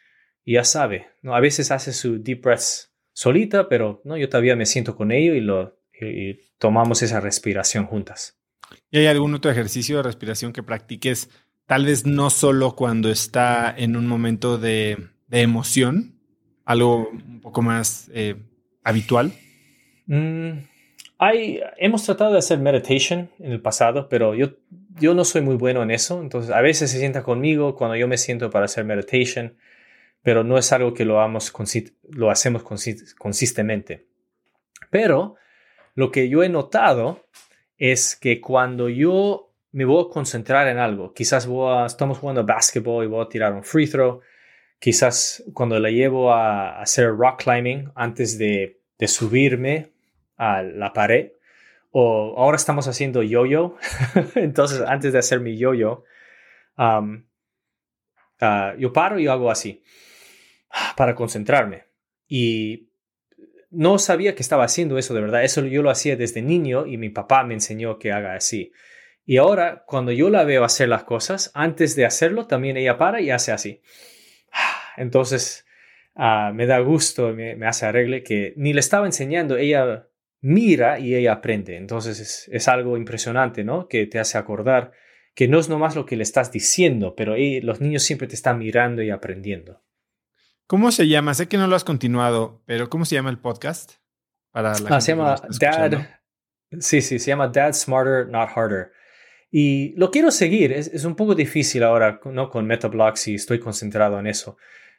y ya sabe. ¿no? A veces hace su deep breaths solita, pero ¿no? yo todavía me siento con ello y, lo, y tomamos esa respiración juntas. ¿Y hay algún otro ejercicio de respiración que practiques, tal vez no solo cuando está en un momento de, emoción, algo un poco más eh, habitual? Mm, hay, hemos tratado de hacer meditation en el pasado, pero yo, yo no soy muy bueno en eso. Entonces, a veces se sienta conmigo cuando yo me siento para hacer meditation, pero no es algo que lo, lo hacemos consistentemente. Pero lo que yo he notado es que cuando yo me voy a concentrar en algo, quizás voy estamos jugando básquetbol y voy a tirar un free throw, quizás cuando la llevo a, hacer rock climbing antes de, subirme a la pared, o ahora estamos haciendo yo-yo, entonces antes de hacer mi yo-yo, um, uh, yo paro y hago así para concentrarme. Y no sabía que estaba haciendo eso de verdad. Eso yo lo hacía desde niño y mi papá me enseñó que haga así. Y ahora, cuando yo la veo hacer las cosas, antes de hacerlo, también ella para y hace así. Entonces, ah, me da gusto, me, hace arregle que ni le estaba enseñando, ella mira y ella aprende. Entonces, es, algo impresionante, ¿no? Que te hace acordar que no es nomás lo que le estás diciendo, pero los niños siempre te están mirando y aprendiendo. ¿Cómo se llama? Sé que no lo has continuado, pero ¿cómo se llama el podcast? Para la ah, se llama Dad. Sí, sí, se llama Dad Smarter, Not Harder. Y lo quiero seguir. Es, un poco difícil ahora, ¿no? Con Metablogs y estoy concentrado en eso.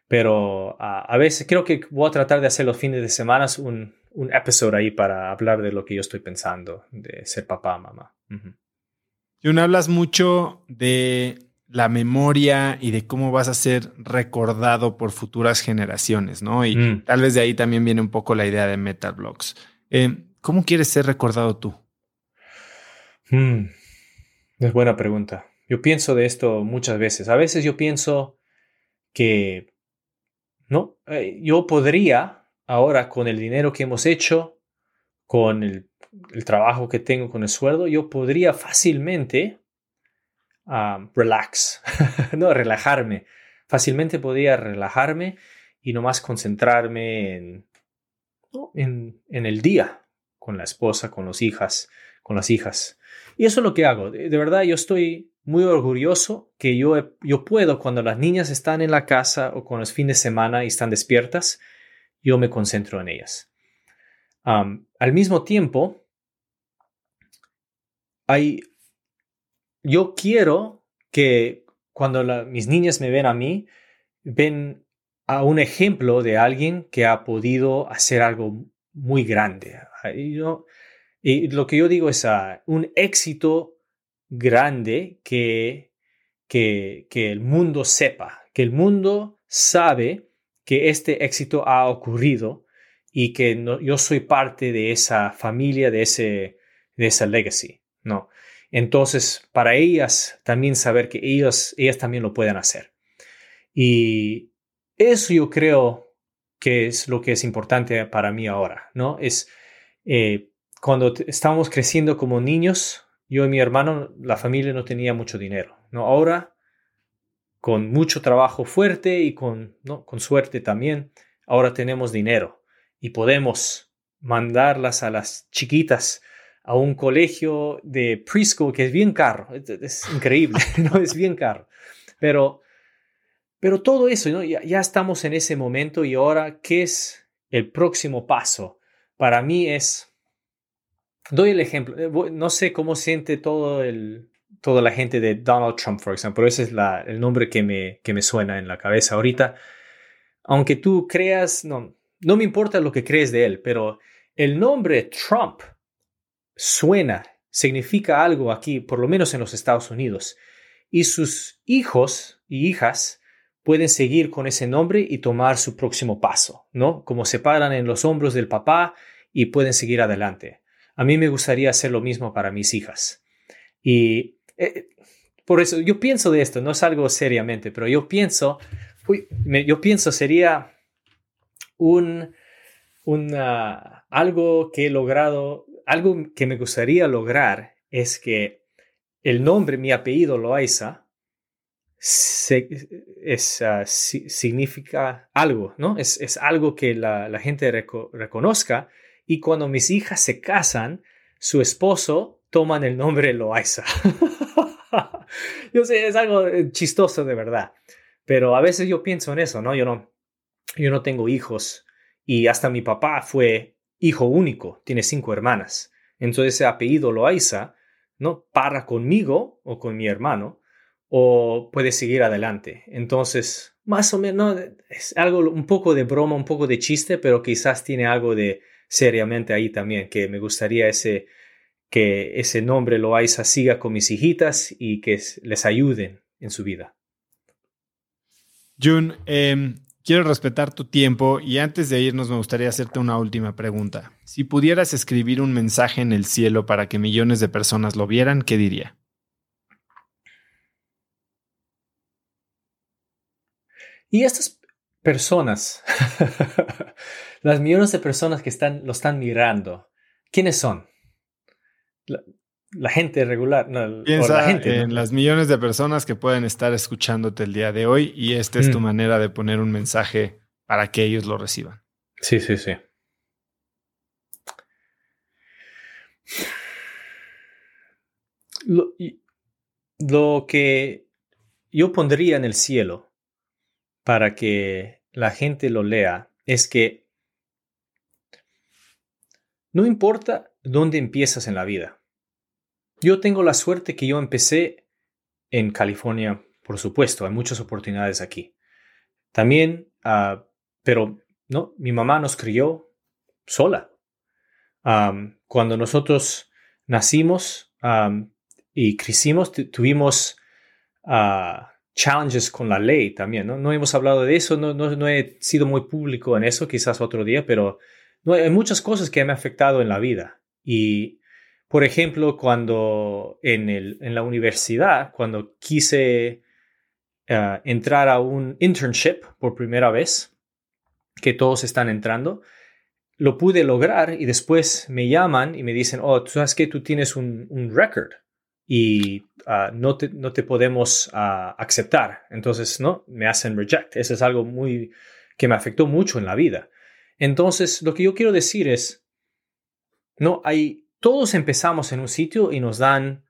Pero a veces creo que voy a tratar de hacer los fines de semana un, un episodio ahí para hablar de lo que yo estoy pensando, de ser papá, mamá. Y hablas mucho de la memoria y de cómo vas a ser recordado por futuras generaciones, ¿no? Y mm. tal vez de ahí también viene un poco la idea de Metablogs. Eh, ¿Cómo quieres ser recordado tú? Mm. Es buena pregunta. Yo pienso de esto muchas veces. A veces yo pienso que, no, eh, yo podría ahora con el dinero que hemos hecho, con el, trabajo que tengo, con el sueldo, yo podría fácilmente um, relax, no relajarme, fácilmente podría relajarme y nomás concentrarme en, en, en el día con la esposa, con los hijas, con las hijas. Y eso es lo que hago. De, verdad, yo estoy muy orgulloso que yo, yo puedo, cuando las niñas están en la casa o con los fines de semana y están despiertas, yo me concentro en ellas. al mismo tiempo, hay, yo quiero que cuando mis niñas me ven a mí, ven a un ejemplo de alguien que ha podido hacer algo muy grande. Y, lo que yo digo es ah, un éxito grande que, que, que el mundo sepa, que el mundo sabe que este éxito ha ocurrido y que yo soy parte de esa familia, de ese de esa legacy. Entonces, para ellas también saber que ellos, ellas también lo pueden hacer. Y eso yo creo que es lo que es importante para mí ahora, ¿no? Es eh, cuando estábamos creciendo como niños, yo y mi hermano, la familia no tenía mucho dinero, ¿no? Ahora con mucho trabajo fuerte y con, ¿no? con suerte también, ahora tenemos dinero y podemos mandarlas a las chiquitas a un colegio de preschool que es bien caro, es, increíble, ¿no? es bien caro. Pero, pero todo eso, ¿no? ya, estamos en ese momento y ahora, ¿qué es el próximo paso? Para mí es, doy el ejemplo, eh, no sé cómo siente todo el, toda la gente de Donald Trump, por ejemplo. Ese es el nombre que me, que me suena en la cabeza ahorita. Aunque tú creas, no, no me importa lo que crees de él, pero el nombre Trump suena, significa algo aquí, por lo menos en los Estados Unidos. Y sus hijos y hijas pueden seguir con ese nombre y tomar su próximo paso, ¿no? Como se paran en los hombros del papá y pueden seguir adelante. A mí me gustaría hacer lo mismo para mis hijas. Y eh, por eso yo pienso de esto, no es algo seriamente, pero yo pienso, yo pienso sería un, algo que he logrado, algo que me gustaría lograr es que el nombre, mi apellido Loaiza, es, ah, significa algo, ¿no? Es, es algo que la, gente reconozca y cuando mis hijas se casan, su esposo toman el nombre Loaiza. yo sé, es algo eh, chistoso de verdad, pero a veces yo pienso en eso, ¿no? Yo no, yo no tengo hijos y hasta mi papá fue hijo único, tiene cinco hermanas. Entonces ese apellido Loaiza, ¿no? Para conmigo o con mi hermano o puede seguir adelante. Entonces, más o menos, es algo un poco de broma, un poco de chiste, pero quizás tiene algo de seriamente ahí también, que me gustaría ese que ese nombre Loaiza siga con mis hijitas y que les ayuden en su vida. Jun, em, quiero respetar tu tiempo y antes de irnos me gustaría hacerte una última pregunta. Si pudieras escribir un mensaje en el cielo para que millones de personas lo vieran, ¿qué diría? Y estas personas, las millones de personas que están, lo están mirando, ¿quiénes son? La, gente regular. No, Piensa en las millones de personas que pueden estar escuchándote el día de hoy y esta es tu mm. manera de poner un mensaje para que ellos lo reciban. Sí, sí, sí. Lo, lo que yo pondría en el cielo para que la gente lo lea es que no importa dónde empiezas en la vida. Yo tengo la suerte que yo empecé en California, por supuesto, hay muchas oportunidades aquí. También, ah, pero no, mi mamá nos crió sola. cuando nosotros nacimos y crecimos, tuvimos ah, challenges con la ley también. ¿no? hemos hablado de eso, no, no, no, he sido muy público en eso, quizás otro día, pero no, hay muchas cosas que me han afectado en la vida. Y por ejemplo, cuando en, el, en la universidad, cuando quise eh, entrar a un internship por primera vez, que todos están entrando. Lo pude lograr y después me llaman y me dicen, oh, tú sabes que tú tienes un, un record y ah, no, te, no, te, podemos ah, aceptar. Entonces, ¿no? Me hacen reject. Eso es algo muy que me afectó mucho en la vida. Entonces, lo que yo quiero decir es, no, hay, todos empezamos en un sitio y nos dan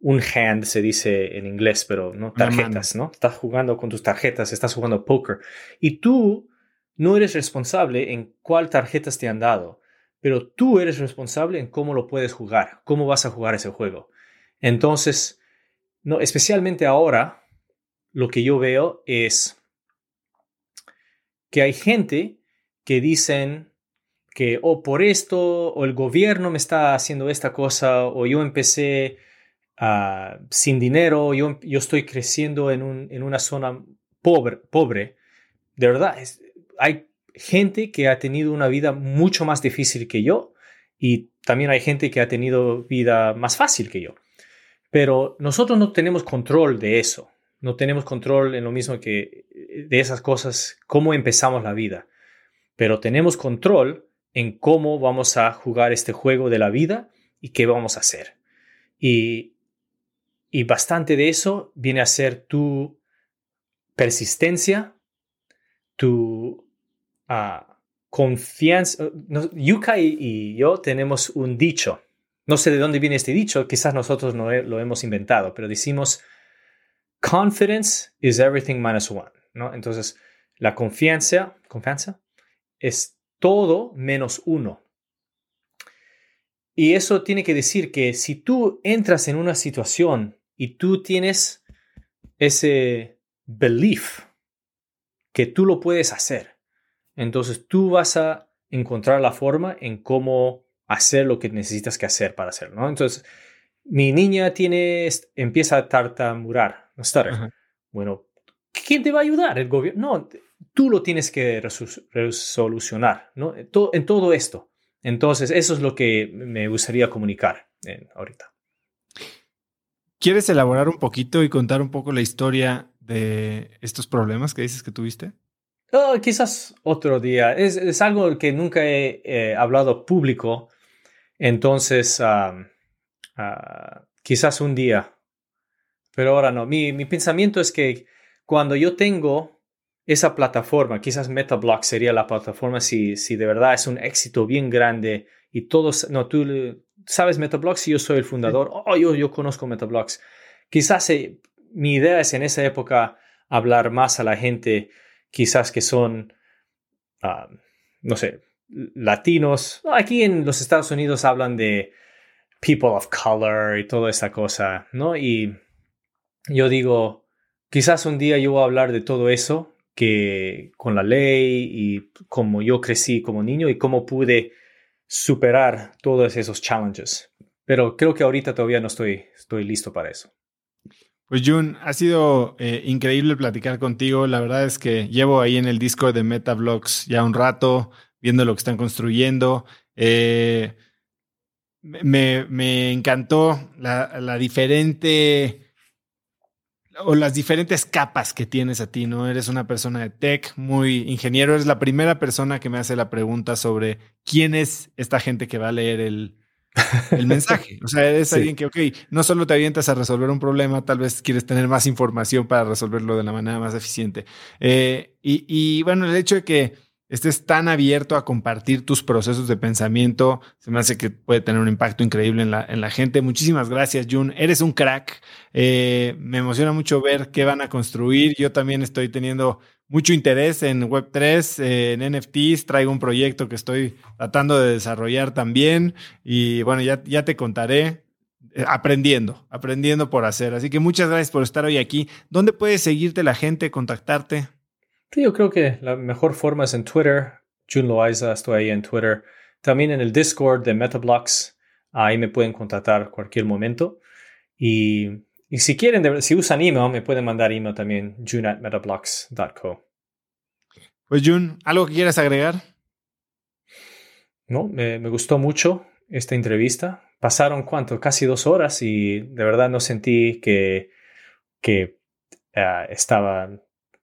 un hand, se dice en inglés, pero no tarjetas, ¿no? Estás jugando con tus tarjetas, estás jugando póker. Y tú no eres responsable en cuál tarjetas te han dado, pero tú eres responsable en cómo lo puedes jugar, cómo vas a jugar ese juego. Entonces, no, especialmente ahora, lo que yo veo es que hay gente que dicen que o oh, por esto, o el gobierno me está haciendo esta cosa, o yo empecé Ah, sin dinero, yo, yo estoy creciendo en, un, en una zona pobre, pobre. De verdad, hay gente que ha tenido una vida mucho más difícil que yo y también hay gente que ha tenido vida más fácil que yo. Pero nosotros no tenemos control de eso. No tenemos control en lo mismo que de esas cosas, cómo empezamos la vida. Pero tenemos control en cómo vamos a jugar este juego de la vida y qué vamos a hacer. Y y bastante de eso viene a ser tu persistencia, tu ah, confianza. Yuka y, yo tenemos un dicho. No sé de dónde viene este dicho, quizás nosotros no lo hemos inventado, pero decimos, confidence is everything minus one. ¿no? Entonces, la confianza, confianza es todo menos uno. Y eso tiene que decir que si tú entras en una situación y tú tienes ese belief que tú lo puedes hacer, entonces tú vas a encontrar la forma en cómo hacer lo que necesitas que hacer para hacerlo, ¿no? Entonces, mi niña tiene, empieza a tartamurar, ¿no? Bueno, ¿quién te va a ayudar? ¿El gobierno? No, tú lo tienes que resolucionar, ¿no? En todo esto. Entonces, eso es lo que me gustaría comunicar ahorita. ¿Quieres elaborar un poquito y contar un poco la historia de estos problemas que dices que tuviste? Oh, quizás otro día. Es, algo que nunca he hablado público. Entonces, ah, quizás un día. Pero ahora no. Mi, mi, pensamiento es que cuando yo tengo esa plataforma, quizás MetaBlock sería la plataforma si, si de verdad es un éxito bien grande y todos, no, tú ¿sabes Metablocks? Si yo soy el fundador, oh, yo, yo conozco Metablocks. Quizás eh, mi idea es en esa época hablar más a la gente, quizás que son, ah, no sé, latinos. Aquí en los Estados Unidos hablan de people of color y toda esa cosa, ¿no? Y yo digo, quizás un día yo voy a hablar de todo eso, que con la ley y cómo yo crecí como niño y cómo pude superar todos esos challenges. Pero creo que ahorita todavía no estoy, estoy listo para eso. Pues Jun, ha sido eh, increíble platicar contigo. La verdad es que llevo ahí en el disco de MetaVlogs ya un rato viendo lo que están construyendo. Eh, me, me, encantó la, la diferente o las diferentes capas que tienes a ti, ¿no? Eres una persona de tech, muy ingeniero, eres la primera persona que me hace la pregunta sobre quién es esta gente que va a leer el, el mensaje. O sea, eres alguien que, ok, no solo te avientas a resolver un problema, tal vez quieres tener más información para resolverlo de la manera más eficiente. Eh, y, y bueno, el hecho de que estés tan abierto a compartir tus procesos de pensamiento, se me hace que puede tener un impacto increíble en la, en la gente. Muchísimas gracias, Jun. Eres un crack. Eh, me emociona mucho ver qué van a construir. Yo también estoy teniendo mucho interés en Web3, eh, en NFTs. Traigo un proyecto que estoy tratando de desarrollar también. Y bueno, ya, ya te contaré. Eh, aprendiendo, aprendiendo por hacer. Así que muchas gracias por estar hoy aquí. ¿Dónde puede seguirte la gente, contactarte? Yo creo que la mejor forma es en Twitter. Jun Loaiza, estoy ahí en Twitter. También en el Discord de MetaBlocks. Ahí me pueden contactar cualquier momento. Y, si quieren, si usan email, me pueden mandar email también, jun at metablocks.co. Pues Jun, ¿algo que quieras agregar? No, me, gustó mucho esta entrevista. Pasaron cuánto, casi dos horas y de verdad no sentí que, que uh, estaba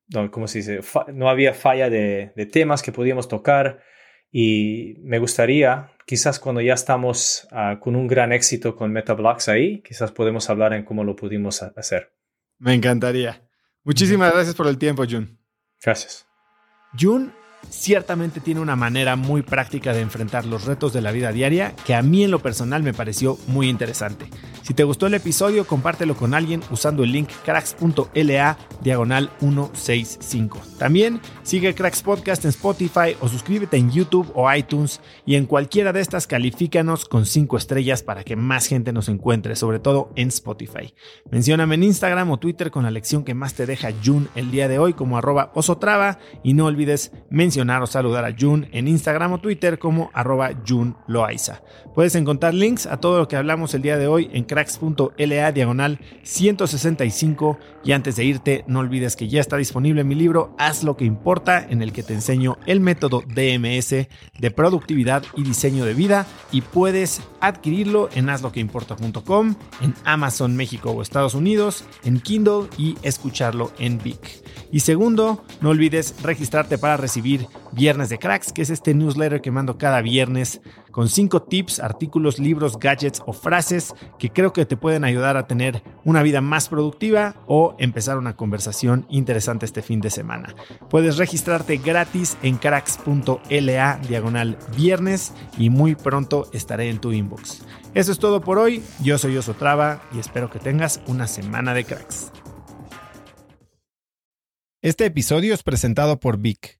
no, ¿cómo se dice? no había falla de, temas que podíamos tocar y me gustaría, quizás cuando ya estamos ah, con un gran éxito con MetaBlocks ahí, quizás podemos hablar en cómo lo pudimos hacer. Me encantaría. Muchísimas gracias por el tiempo, Jun. Gracias. Jun ciertamente tiene una manera muy práctica de enfrentar los retos de la vida diaria que a mí en lo personal me pareció muy interesante. Si te gustó el episodio, compártelo con alguien usando el link cracks.la diagonal 165. También sigue Cracks Podcast en Spotify o suscríbete en YouTube o iTunes y en cualquiera de estas califícanos con 5 estrellas para que más gente nos encuentre, sobre todo en Spotify. Mencióname en Instagram o Twitter con la lección que más te deja June el día de hoy como arroba osotrava y no olvides mencionar o saludar a June en Instagram o Twitter como arroba June Loaiza. Puedes encontrar links a todo lo que hablamos el día de hoy en cracks.la diagonal 165 y antes de irte no olvides que ya está disponible mi libro Haz lo que importa en el que te enseño el método DMS de productividad y diseño de vida y puedes adquirirlo en hazloqueimporta.com, en Amazon México o Estados Unidos, en Kindle y escucharlo en Vic. Y segundo, no olvides registrarte para recibir Viernes de Cracks, que es este newsletter que mando cada viernes con 5 tips, artículos, libros, gadgets o frases que creo que te pueden ayudar a tener una vida más productiva o empezar una conversación interesante este fin de semana. Puedes registrarte gratis en cracks.la diagonal viernes y muy pronto estaré en tu inbox. Eso es todo por hoy, yo soy Oso Traba y espero que tengas una semana de cracks. Este episodio es presentado por Vic.